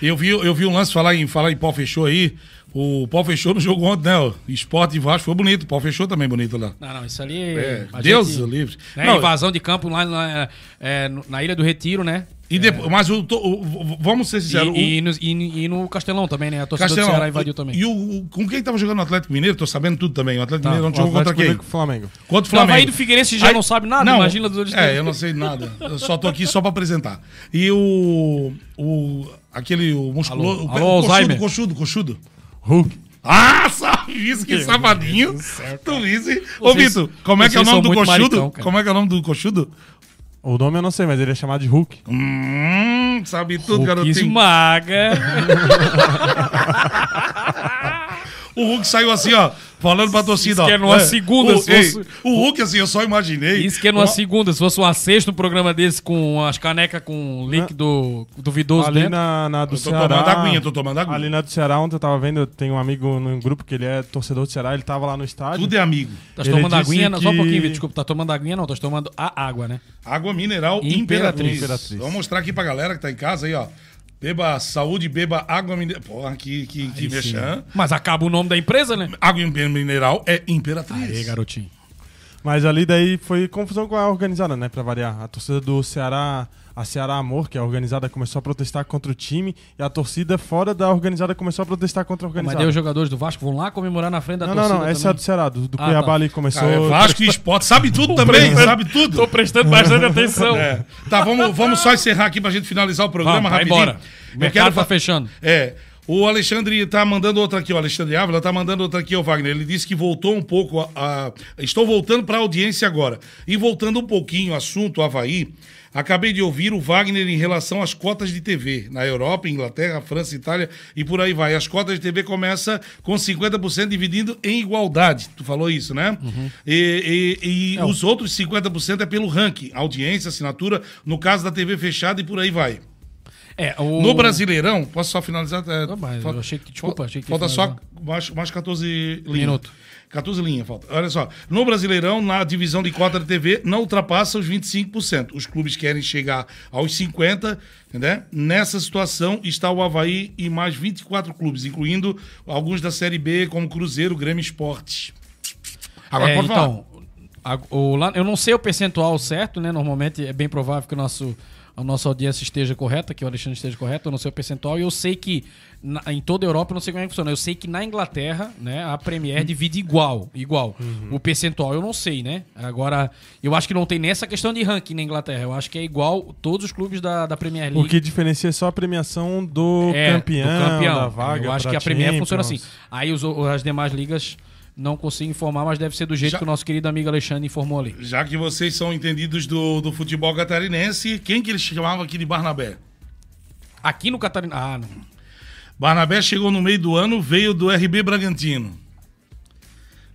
Eu vi, eu vi um lance falar em, falar em pau fechou aí. O pau fechou no jogo ontem, né? O Esporte e Vasco foi bonito. O pau fechou também bonito lá. Não, não, isso ali É, Deus gente- o livre. né, Não, invasão de campo lá na, é, no- na Ilha do Retiro, né? E depois, mas o, o- vamos ser E, sinceros. e no, e- e no Castelão também, né? A o torcida Castelão, do Ceará invadiu também. E o, o- com quem tava jogando o Atlético Mineiro? Tô sabendo tudo também. O Atlético Tá, Mineiro O ontem jogou contra quem? Com o Flamengo. Contra o No Flamengo. do Figueirense já não sabe nada, imagina dos outros É, tempos. eu não sei nada. Eu só tô aqui só pra apresentar. E o. o aquele. O musculoso. Alô, o, alô, o coxudo, coxudo, coxudo. Hulk. Ah, sabe isso, que safadinho. Tu visse. Ô, Vitor, como é que é o nome do coxudo? maricão, como é que é o nome do coxudo? O nome eu não sei, mas ele é chamado de Hulk. Hum, sabe tudo, garotinho. esmaga. O Hulk saiu assim, ó, falando pra torcida, ó. que é numa segunda, o, se ei, fosse- o Hulk, assim, eu só imaginei. Isso que é numa Ó, segunda, se fosse uma sexta, um programa desse com as canecas com líquido duvidoso Ali dentro. na, na do Eu tô Ceará. tomando aguinha, tô tomando aguinha. Ali na do Ceará, ontem eu tava vendo, tem um amigo no grupo que ele é torcedor do Ceará, ele tava lá no estádio. Tudo é amigo. Tá Ele tomando disse aguinha? não, Só um que- pouquinho, Vitor, desculpa. Tá tomando aguinha? Não, tá tomando a água, né? Água mineral Imperatriz. Imperatriz. Imperatriz. Vamos mostrar aqui pra galera que tá em casa aí, ó. Beba saúde, beba água mineral. Porra, que, que, que mexã. Mas acaba o nome da empresa, né? Água mineral é Imperatriz. Aí, garotinho. Mas ali daí foi confusão com a organizada, né? Pra variar. A torcida do Ceará, a Ceará Amor, que é a organizada, começou a protestar contra o time. E a torcida fora da organizada começou a protestar contra a Mas organizada. daí os jogadores do Vasco vão lá comemorar na frente da Não, não, torcida não. Essa é do Ceará. Do, do Ah, Cuiabá tá. ali começou. Cara, é Vasco e Esporte. Sabe tudo também, sabe tudo. Tô prestando bastante atenção. É. Tá, vamos, vamos só encerrar aqui pra gente finalizar o programa Vamos, vai rapidinho. embora. O mercado quero tá fechando. É. O Alexandre tá mandando outra aqui, o Alexandre Ávila tá mandando outra aqui, o Wagner. Ele disse que voltou um pouco a. a- estou voltando para a audiência agora. E voltando um pouquinho, assunto Havaí. Acabei de ouvir o Wagner em relação às cotas de TV. Na Europa, Inglaterra, França, Itália e por aí vai. As cotas de TV começam com 50% dividindo em igualdade. Tu falou isso, né? E, e- e os outros 50% é pelo ranking, audiência, assinatura, no caso da TV fechada e por aí vai. É, o... No Brasileirão, posso só finalizar? É, Não, mas eu achei que- desculpa, achei que Falta só mais, mais 14 linhas. Minuto. 14 linhas falta. Olha só, no Brasileirão, na divisão de cota de TV, não ultrapassa os 25%. Os clubes querem chegar aos 50%, né? Nessa situação está o Havaí e mais 24 clubes, incluindo alguns da Série B, como Cruzeiro, Grêmio Esportes. Agora É, pode falar. então, A- o lá- eu não sei o percentual certo, né? Normalmente é bem provável que o nosso, a nossa audiência esteja correta, que o Alexandre esteja correto, eu não sei o percentual. E eu sei que na- em toda a Europa, eu não sei como é que funciona. Eu sei que na Inglaterra, né, a Premier divide igual, igual. O percentual eu não sei, né? Agora, eu acho que não tem nessa questão de ranking na Inglaterra. Eu acho que é igual todos os clubes da, da Premier League. O que diferencia é só a premiação do É, campeão, do campeão. da vaga. Eu acho que a Premier funciona assim. Aí os, as demais ligas não consigo informar, mas deve ser do jeito Já- que o nosso querido amigo Alexandre informou ali. Já que vocês são entendidos do, do futebol catarinense, quem que eles chamavam aqui de Barnabé? Aqui no Catarina. Ah, não. Barnabé chegou no meio do ano, veio do RB Bragantino.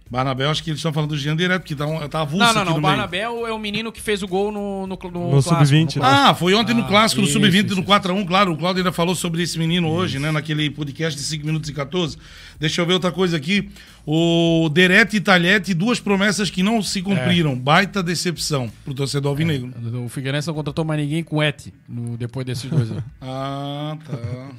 Barnabé, acho que eles estão falando do Jean direto, porque tá, um, tá avulso Não, não, não. O no. Barnabé é o é o menino que fez o gol no, no, no, No clássico, sub-20, no né? clássico. Ah, foi ontem no Ah, clássico, no isso, Sub-20, isso, no isso. 4x1, claro. O Claudio ainda falou sobre esse menino hoje, né? Naquele podcast de 5 minutos e 14. Deixa eu ver outra coisa aqui. O Derete e Talhete, duas promessas que não se cumpriram. É. Baita decepção pro torcedor alvinegro. O Figueirense não contratou mais ninguém com Et no, depois desses dois. Ah, tá.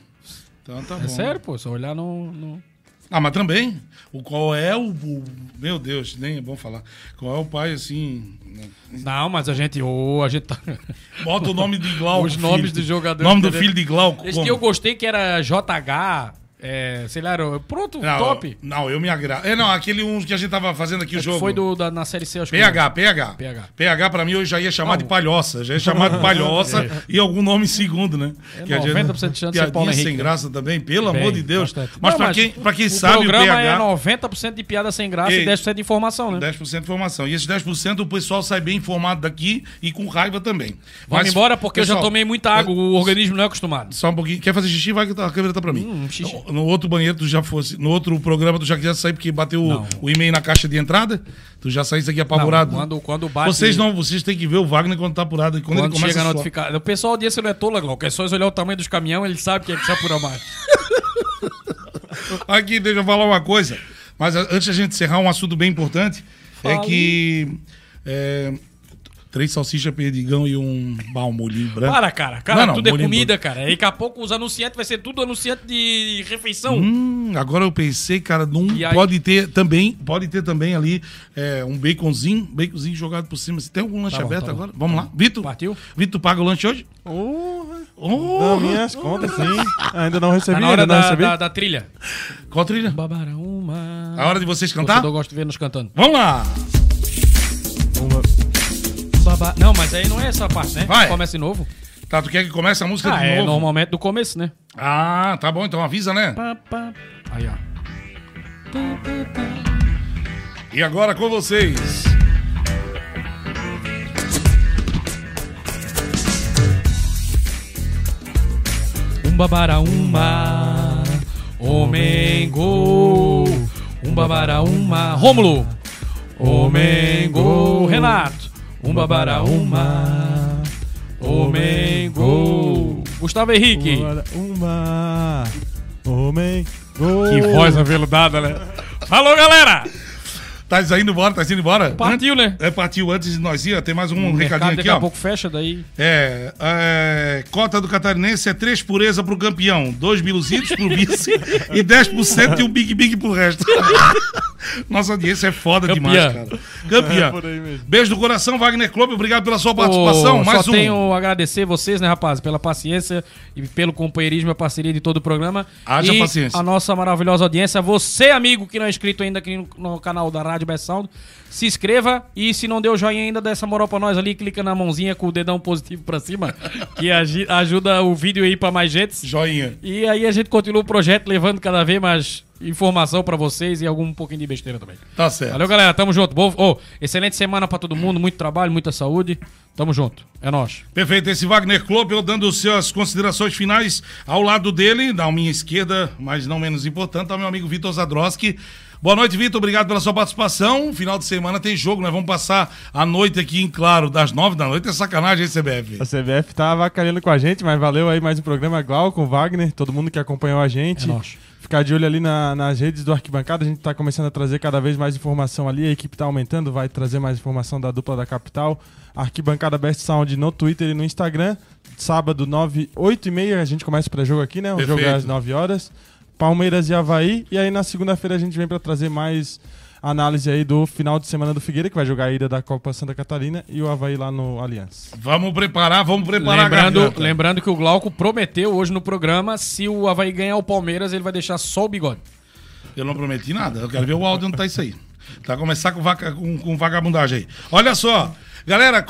Então tá bom. É sério, pô. Só olhar no. no- Ah, mas também. O qual é o, o- Meu Deus, nem é bom falar. Qual é o pai, assim. né? Não, mas a gente. ô, a gente tá. Bota o nome de Glauco. Os nomes filho. dos jogadores, Nome do filho de Glauco. Esse que eu gostei que era JH. É, sei lá, era, pronto, Não, top. Não, eu me agrado. É, não, aquele um que a gente tava fazendo aqui o jogo. Foi do, da, na série C, acho que PH, PH. PH. PH pra mim eu já ia chamar Não. de palhoça. Já ia chamar de palhoça e algum nome segundo, né? É 90% de chance de Paulo sem Henrique, né? graça também, pelo Bem, amor de Deus. bastante. Mas Não, pra quem, pra quem o sabe o programa PH... é 90% de piada sem graça Ei, e 10% de informação, né? 10% de informação. E esses 10% o pessoal sai bem informado daqui e com raiva também. Vamos Mas, embora porque eu pessoal, já tomei muita água, o organismo não é acostumado. Só um pouquinho. Quer fazer xixi? Vai que a câmera tá pra mim. Hum, xixi. No, outro banheiro tu já fosse. No outro programa tu já quisesse sair porque bateu o, Não. o e-mail na caixa de entrada? Tu já saísse aqui apavorado? Não, quando, quando bate... Vocês não, vocês têm que ver o Wagner quando tá apurado. Quando, Quando chega a notificação. O pessoal disse não é tola, Glauco. É só olhar o tamanho dos caminhões, ele sabe que é que se apura mais. Aqui, deixa eu falar uma coisa. Mas a- antes da gente encerrar, um assunto bem importante é Fala. que. é, três salsichas perdigão e um bal molhinho branco. Para, cara. Cara, Não, não, tudo é comida, cara. E daqui a pouco os anunciantes vai ser tudo anunciante de refeição. Hum, agora eu pensei, cara, num, E aí? pode ter também, pode ter também ali é, um baconzinho, baconzinho jogado por cima. Você tem algum lanche Tá bom, aberto tá agora? Vamos lá. Vitor? Partiu? Vitor paga o lanche hoje? Porra. Oh, Não, minhas contas, sim. Ainda não recebi, Tá na hora ainda não da, recebi. da, da trilha. Qual trilha? Babarão, A hora de vocês cantar? torcedor gosta de ver nos cantando. Vamos lá! Uma- Não, mas aí não é essa parte, né? Vai. Começa de novo. Tá, tu quer que comece a música Ah, de é novo? normalmente do começo, né? Ah, tá bom, então avisa, né? Pá, pá. Aí, ó. E agora com vocês. Um babara uma, homem gol. Um babara uma, Rômulo. Homem gol, Renato. Um babara uma, homem gol. Gustavo Henrique. Uma, uma, homem, gol. Que voz aveludada, né? Falou, galera! Tá indo embora, tá indo embora? Partiu, né? É, partiu antes de nós ir, ó, tem mais um mercado recadinho aqui, daqui a ó. pouco fecha, daí. É, é, cota do catarinense é 3 pureza pro campeão, 2 biluzitos pro vice e 10% e um Big Big pro resto. Nossa audiência é foda Campeã. demais, cara. Campeã. É por aí mesmo. Beijo do coração, Wagner Clube, obrigado pela sua participação. Ô, mais só um. tenho a agradecer vocês, né, rapaz, pela paciência e pelo companheirismo e a parceria de todo o programa. Haja e paciência. a nossa maravilhosa audiência. Você, amigo, que não é inscrito ainda aqui no canal da Rádio Best Sound, se inscreva e se não deu joinha ainda, dá essa moral pra nós ali, clica na mãozinha com o dedão positivo pra cima, que ajuda o vídeo aí pra mais gente. Joinha. E aí a gente continua o projeto levando cada vez mais informação pra vocês e algum pouquinho de besteira também. Tá certo. Valeu, galera. Tamo junto. Boa- ô, excelente semana pra todo mundo. Muito trabalho, muita saúde. Tamo junto. É nóis. Perfeito, esse Wagner Klopp, eu dando suas considerações finais ao lado dele, da minha esquerda, mas não menos importante, ao meu amigo Vitor Zadroski. Boa noite, Vitor, obrigado pela sua participação. Final de semana tem jogo, nós vamos passar a noite aqui em Claro, das nove da noite, é sacanagem, hein, CBF? A CBF tá avacalhando com a gente, mas valeu aí mais um programa Glauco, Wagner, todo mundo que acompanhou a gente. É nóis. Ficar de olho ali na- nas redes do Arquibancada, a gente tá começando a trazer cada vez mais informação ali, a equipe tá aumentando, vai trazer mais informação da dupla da capital. Arquibancada Best Sound no Twitter e no Instagram. Sábado, 9, 8 e meia, a gente começa o pré-jogo aqui, né? O jogo é Perfeito. às 9 horas. Palmeiras e Havaí. E aí na segunda-feira a gente vem pra trazer mais análise aí do final de semana do Figueira, que vai jogar a ida da Copa Santa Catarina, e o Havaí lá no Aliança. Vamos preparar, vamos preparar Lembrando, lembrando que o Glauco prometeu hoje no programa, se o Havaí ganhar o Palmeiras, ele vai deixar só o bigode. Eu não prometi nada. Eu quero ver o áudio onde tá isso aí. Tá começar com, vaca, com, com vagabundagem aí. Olha só. Galera,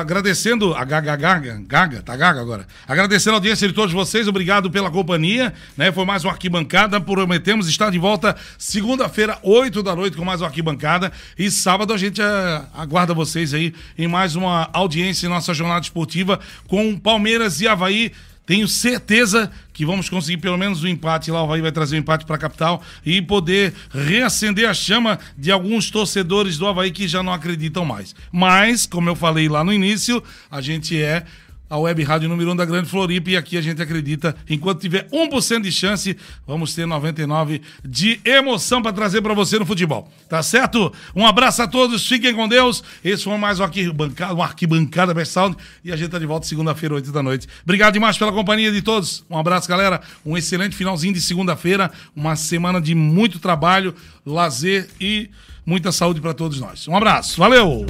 agradecendo a Gaga Gaga, Gaga, tá Gaga agora. Agradecendo a audiência de todos vocês, obrigado pela companhia, né? Foi mais uma arquibancada, prometemos estar de volta segunda-feira, 8 da noite, com mais uma arquibancada. E sábado a gente ah, aguarda vocês aí em mais uma audiência em nossa jornada esportiva com Palmeiras e Havaí. Tenho certeza que vamos conseguir pelo menos um empate lá. O Havaí vai trazer um empate para a capital e poder reacender a chama de alguns torcedores do Havaí que já não acreditam mais. Mas, como eu falei lá no início, a gente é a web rádio número 1 um da Grande Floripa e aqui a gente acredita, enquanto tiver 1% de chance, vamos ter 99 de emoção para trazer para você no futebol. Tá certo? Um abraço a todos, fiquem com Deus. Esse foi mais um arquibancada, uma arquibancada Best Sound e a gente tá de volta segunda-feira, 8 da noite. Obrigado demais pela companhia de todos. Um abraço, galera. Um excelente finalzinho de segunda-feira, uma semana de muito trabalho, lazer e muita saúde para todos nós. Um abraço. Valeu.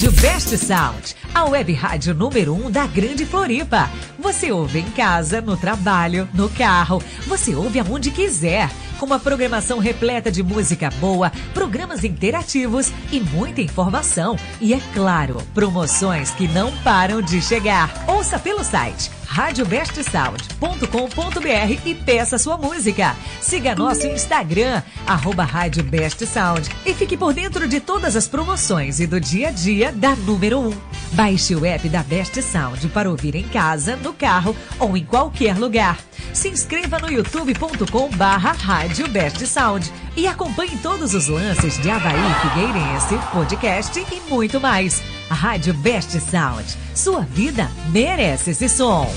Rádio Best Sound, a web rádio número 1 um da Grande Floripa. Você ouve em casa, no trabalho, no carro, você ouve aonde quiser. Com uma programação repleta de música boa, programas interativos e muita informação. E é claro, promoções que não param de chegar. Ouça pelo site radiobestsound.com.br e peça sua música. Siga nosso Instagram, arroba Rádio Best Sound e fique por dentro de todas as promoções e do dia a dia da número 1. Baixe o app da Best Sound para ouvir em casa, no carro ou em qualquer lugar. Se inscreva no youtube.com barra Rádio Best Sound e acompanhe todos os lances de Havaí Figueirense, podcast e muito mais. A Rádio Best Sound. Sua vida merece esse som.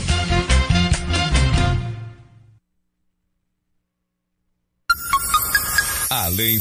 Além.